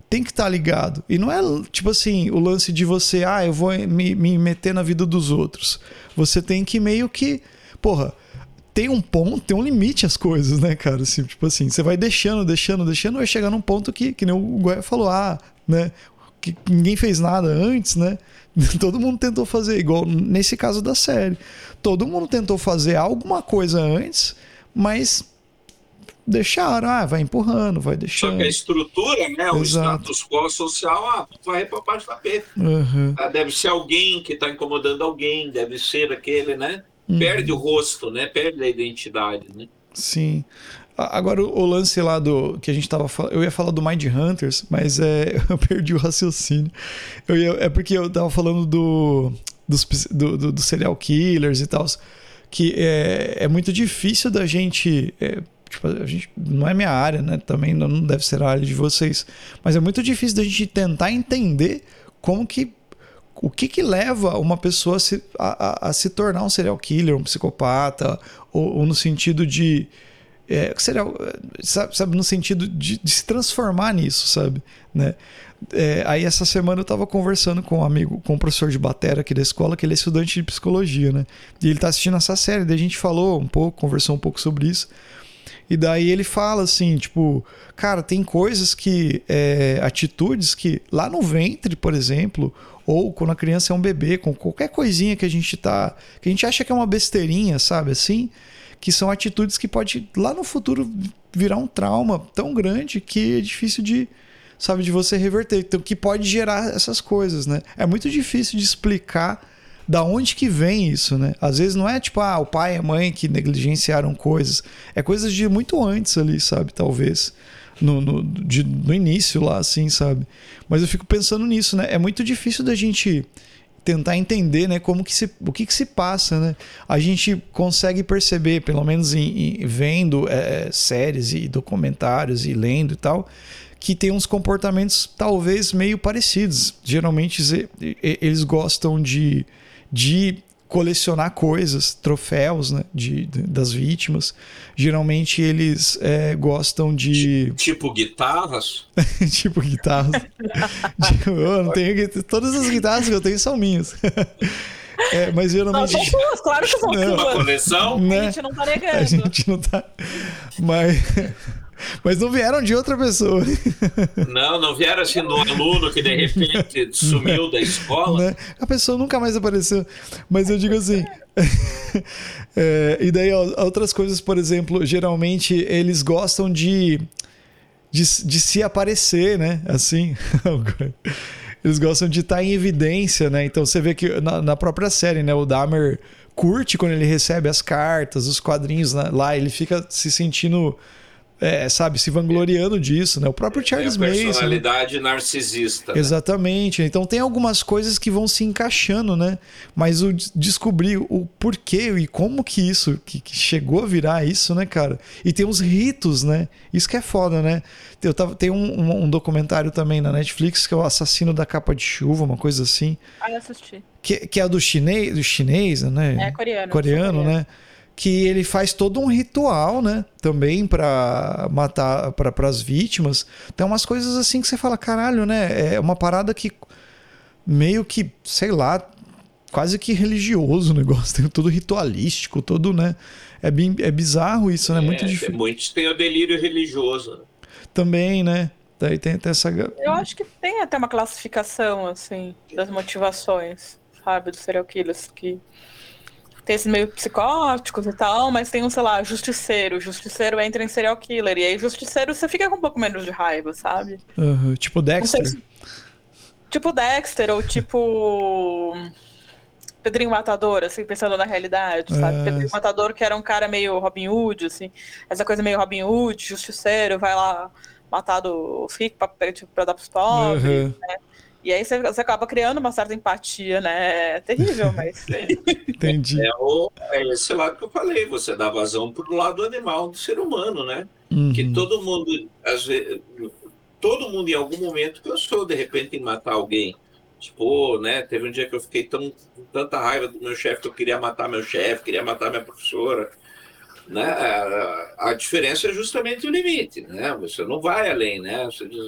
tem que estar tá ligado. E não é, tipo assim, o lance de você, ah, eu vou me, me meter na vida dos outros. Você tem que meio que. Porra, tem um ponto, tem um limite às coisas, né, cara? Assim, tipo assim, você vai deixando, deixando, deixando, vai chegar num ponto que, que nem o Goiás falou, ah, né? Que ninguém fez nada antes, né? Todo mundo tentou fazer, igual nesse caso da série. Todo mundo tentou fazer alguma coisa antes, mas deixaram, ah, vai empurrando, vai deixando. Só que a estrutura, né, o status quo social, ah, vai para parte da tapete. Uhum. Ah, deve ser alguém que está incomodando alguém, deve ser aquele, né? Uhum. Perde o rosto, né? Perde a identidade, né? Sim. Agora, o lance lá do. que a gente tava falando. Eu ia falar do Mind Hunters, mas é, eu perdi o raciocínio. Eu ia, é porque eu tava falando do, dos, do, do, do serial killers e tal. Que é, é muito difícil da gente. É, tipo, a gente, não é minha área, né? Também não deve ser a área de vocês. Mas é muito difícil da gente tentar entender como que o que, que leva uma pessoa a se, a, a, se tornar um serial killer, um psicopata, ou, ou no sentido de é, serial, sabe, sabe, no sentido de, de, se transformar nisso, sabe? Né? É, aí essa semana eu estava conversando com um amigo, com um professor de batera aqui da escola, que ele é estudante de psicologia, né? E ele está assistindo essa série, daí a gente falou um pouco, conversou um pouco sobre isso. E daí ele fala assim, tipo, cara, tem coisas que, é, atitudes que lá no ventre, por exemplo, ou quando a criança é um bebê, com qualquer coisinha que a gente tá, que a gente acha que é uma besteirinha, sabe assim? que são atitudes que pode lá no futuro virar um trauma tão grande que é difícil de sabe de você reverter, então que pode gerar essas coisas, né? É muito difícil de explicar da onde que vem isso, né? Às vezes não é tipo ah, o pai e a mãe que negligenciaram coisas, é coisas de muito antes ali, sabe? Talvez no, no, de, no início lá, assim, sabe? Mas eu fico pensando nisso, né? É muito difícil da gente tentar entender né, como que se, o que, que se passa. Né? A gente consegue perceber, pelo menos em, em vendo é, séries e documentários e lendo e tal, que tem uns comportamentos talvez meio parecidos. Geralmente eles gostam de, de colecionar coisas, troféus né, de, de das vítimas. Geralmente eles é, gostam de. Tipo guitarras? tipo guitarras. tipo, eu não tenho. Todas as guitarras que eu tenho são minhas. É, mas geralmente. Não, são suas, claro que são não, Uma coleção? Né? A gente não tá negando. A gente não tá. Mas. Mas não vieram de outra pessoa. Não, não vieram assim do aluno que de repente sumiu da escola. Né? A pessoa nunca mais apareceu. Mas eu digo assim. é, e daí, ó, outras coisas, por exemplo, geralmente eles gostam de, de, de se aparecer, né? Assim. eles gostam de estar em evidência, né? Então você vê que na, na própria série, né? O Dahmer curte quando ele recebe as cartas, os quadrinhos né? lá, ele fica se sentindo é, sabe, se vangloriando disso, né? O próprio Charles Mason. Né? Personalidade né? narcisista. Exatamente. Né? Então tem algumas coisas que vão se encaixando, né? Mas o descobrir o porquê e como que isso que, que, chegou a virar isso, né, cara? E tem uns ritos, né? Isso que é foda, né? Eu tava, tem um, um, um documentário também na Netflix que é o Assassino da Capa de Chuva, uma coisa assim. Ah, eu assisti. Que, que é do chinês, do chinês, né? É coreano. Coreano, coreano. né? Que ele faz todo um ritual, né? Também para matar para as vítimas. Tem umas coisas assim que você fala, caralho, né? É uma parada que meio que, sei lá, quase que religioso o negócio, tem todo ritualístico, todo, né? É, bem, é bizarro isso, né? É, Muito difícil. Muitos têm o delírio religioso. Também, né? Daí tem até essa. Eu acho que tem até uma classificação, assim, das motivações, sabe, dos serial killers, que tem esses meio psicóticos e tal, mas tem um, sei lá, justiceiro. Justiceiro entra em serial killer. E aí, justiceiro, você fica com um pouco menos de raiva, sabe? Uhum, tipo Dexter. Se... Tipo Dexter, ou tipo. Pedrinho Matador, assim, pensando na realidade, sabe? É... Pedrinho Matador, que era um cara meio Robin Hood, assim, essa coisa meio Robin Hood, justiceiro, vai lá matar os ricos pra, tipo, pra dar pros pobres, uhum. né? E aí você, você, acaba criando uma certa empatia, né? É terrível, mas. Entendi. É, o, é esse lado que eu falei, você dá vazão pro lado animal do ser humano, né? Uhum. Que todo mundo, às vezes, todo mundo em algum momento pensou de repente em matar alguém. Tipo, né? Teve um dia que eu fiquei tão, com tanta raiva do meu chefe que eu queria matar meu chefe, queria matar minha professora. Né? A, a diferença é justamente o limite, né? Você não vai além, né? Você diz,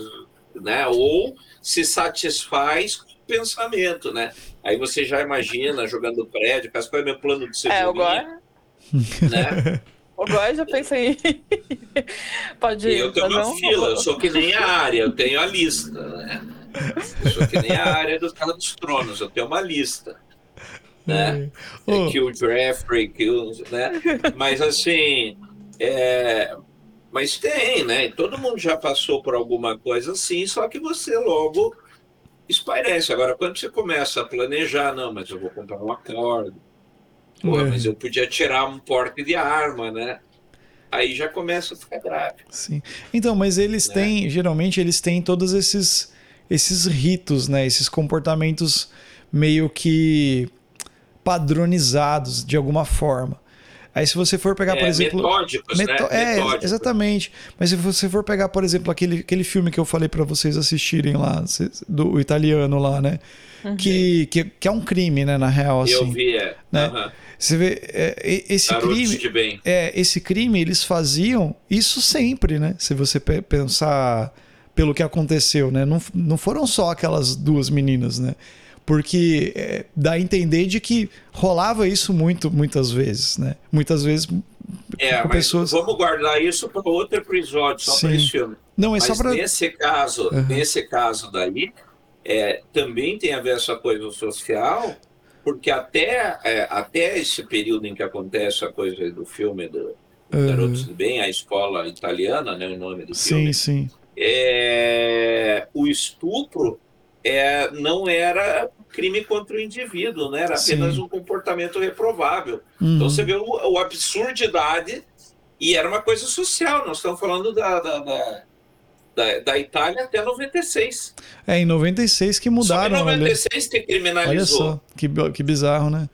né? Ou se satisfaz com o pensamento, né? Aí você já imagina jogando prédio, qual é meu plano de segurança. É, agora... né? Agora já pensei. Pode ir. Eu tenho uma um... fila, eu sou que nem a área, eu tenho a lista, né? Eu sou que nem a área dos Casa dos Tronos, eu tenho uma lista. Né? É. Oh. Kill Jeffrey, kill, né? Mas assim, é, mas tem, né? Todo mundo já passou por alguma coisa assim, só que você logo espairece. Agora, quando você começa a planejar, não, mas eu vou comprar uma corda. Pô, é. mas eu podia tirar um porte de arma, né? aí já começa a ficar grave. Sim. Então, mas eles Né? têm, geralmente eles têm todos esses esses ritos, né? Esses comportamentos meio que padronizados de alguma forma. Aí se você for pegar, por É, exemplo, metódicos, Meto- né? É, Metódicos. exatamente. Mas se você for pegar, por exemplo, aquele, aquele filme que eu falei pra vocês assistirem lá, do italiano lá, né? Que, que, que é um crime, né, na real, assim. Eu vi, é. né? Aham. Você vê, é, esse Garotos crime, de bem. é, esse crime eles faziam isso sempre, né? Se você pe- pensar pelo que aconteceu, né? Não, não foram só aquelas duas meninas, né? Porque é, dá a entender de que rolava isso muito, muitas vezes, né? Muitas vezes. É, mas pessoas- vamos guardar isso para outro episódio, só Sim. para esse filme. Não, é Mas só pra. nesse caso, Uhum. nesse caso daí, é, também tem a ver essa coisa social, porque até, é, até esse período em que acontece a coisa do filme do Uhum. Garotos Bem, a escola italiana, né, o nome do Sim, filme, sim. é, o estupro é, não era crime contra o indivíduo, né? era apenas Sim. um comportamento reprovável. Uhum. Então você vê o, o absurdidade e era uma coisa social. Nós estamos falando da, da, da, da, da Itália até 96. É em 96 que mudaram Só em lei. 96 que Olha criminalizou. só, que, que bizarro, né?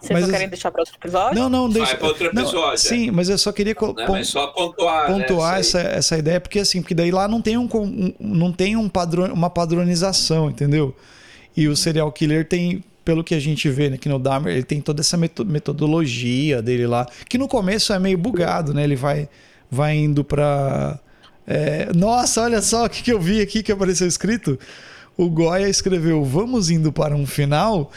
Vocês Mas não querem deixar para outro episódio? Não, não, deixa. Vai para outro não, episódio. sim, mas eu só queria co- né? pon- só pontuar, pontuar né, essa, essa ideia, porque assim, porque daí lá não tem, um, um- não tem um padrão, uma padronização, entendeu? E o serial killer tem, pelo que a gente vê né, aqui no Dahmer, ele tem toda essa meto- metodologia dele lá, que no começo é meio bugado, né? Ele vai, vai indo pra. é, Nossa, olha só o que, que eu vi aqui que apareceu escrito. O Goya escreveu: Vamos indo para um final.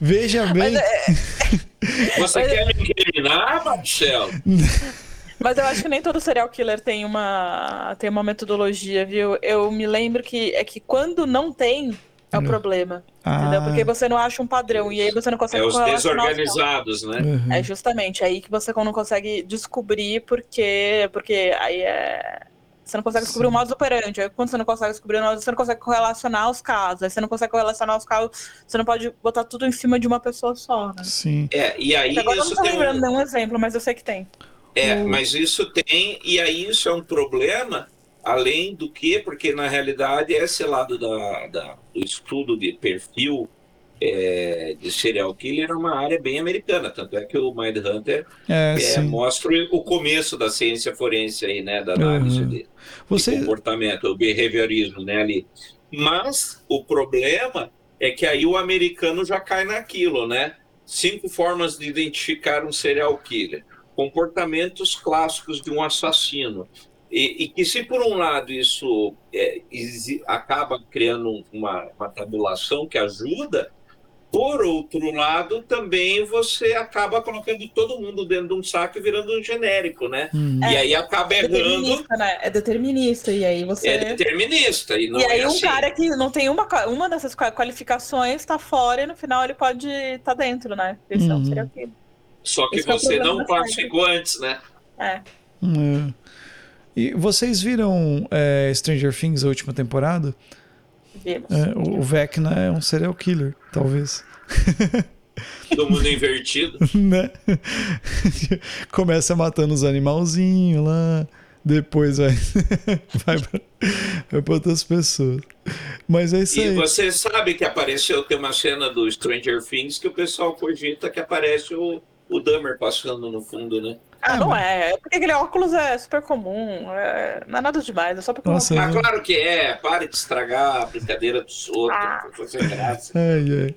Veja bem. É, Você Mas- quer me incriminar, Marcelo? mas eu acho que nem todo serial killer tem uma, tem uma metodologia, viu? Eu me lembro que é que quando não tem, é o Não. problema. Ah. Entendeu? Porque você não acha um padrão e aí você não É consegue correlacionar os desorganizados, né? Uhum. É justamente aí que você não consegue descobrir porque, porque aí é. Você não consegue descobrir o modus operandi. Aí quando você não consegue descobrir o modus, você não consegue correlacionar os casos. Aí você não consegue correlacionar os casos, você não pode botar tudo em cima de uma pessoa só, né? Sim. É, e aí Agora eu não tô tem um- lembrando nenhum exemplo, mas eu sei que tem. É, Hum. mas isso tem, e aí isso é um problema, além do que, porque na realidade esse lado da, da- do estudo de perfil é, de serial killer é uma área bem americana, tanto é que o Mindhunter É, é, mostra o começo da ciência forense aí, né, da análise Uhum. de, de Você. comportamento, o behaviorismo, né, ali. Mas o problema é que aí o americano já cai naquilo, né? Cinco formas de identificar um serial killer. Comportamentos clássicos de um assassino. E, e que se por um lado isso é, acaba criando uma, uma tabulação que ajuda, por outro lado também você acaba colocando todo mundo dentro de um saco e virando um genérico, né? Hum. E aí acaba É errando determinista, né? É determinista. E aí você. é determinista e não e aí é um assim. cara que não tem uma, uma dessas qua- qualificações tá fora e no final ele pode estar dentro, né? É Uhum. um killer. Só que Esse é você problema não classificou antes, né? É. É. E vocês viram é, Stranger Things, a última temporada? É, o o Vecna é um serial killer, talvez. Do mundo invertido. né? Começa matando os animalzinhos lá, depois vai, vai, pra, vai pra outras pessoas. Mas é isso E aí. você sabe que apareceu, tem uma cena do Stranger Things que o pessoal cogita que aparece o, o Dahmer passando no fundo, né? Ah, É, não é. É porque aquele óculos é super comum. é- Não é nada demais, é só porque Nossa, Ah, Uhum. claro que é. Pare de estragar a brincadeira dos outros. Ah. graça. Ai, ai.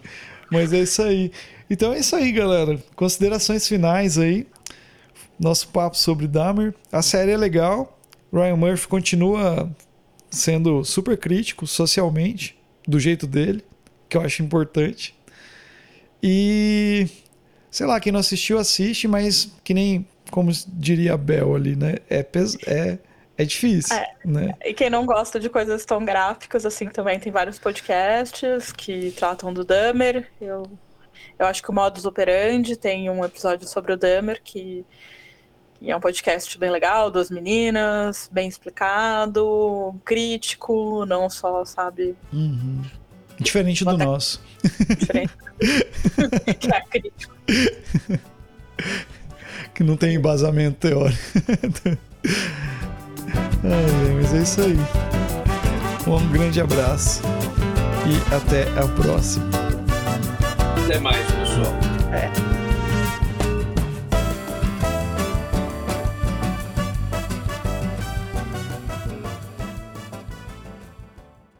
Mas é isso aí. Então é isso aí, galera. Considerações finais aí. Nosso papo sobre Dahmer. A série é legal. Ryan Murphy continua sendo super crítico socialmente, do jeito dele, que eu acho importante. E sei lá, quem não assistiu, assiste, mas que nem, como diria a Bel ali, né? É, pes- é, é difícil, É. né? E quem não gosta de coisas tão gráficas, assim, também tem vários podcasts que tratam do Dahmer. Eu, eu acho que o Modus Operandi tem um episódio sobre o Dahmer, que, que é um podcast bem legal, duas meninas, bem explicado, crítico, não só, sabe, Uhum. Diferente do Vou até- nosso. diferente. que é crítico. que não tem embasamento teórico. Ai, mas é isso aí. Um grande abraço e até a próxima. Até mais, pessoal. É.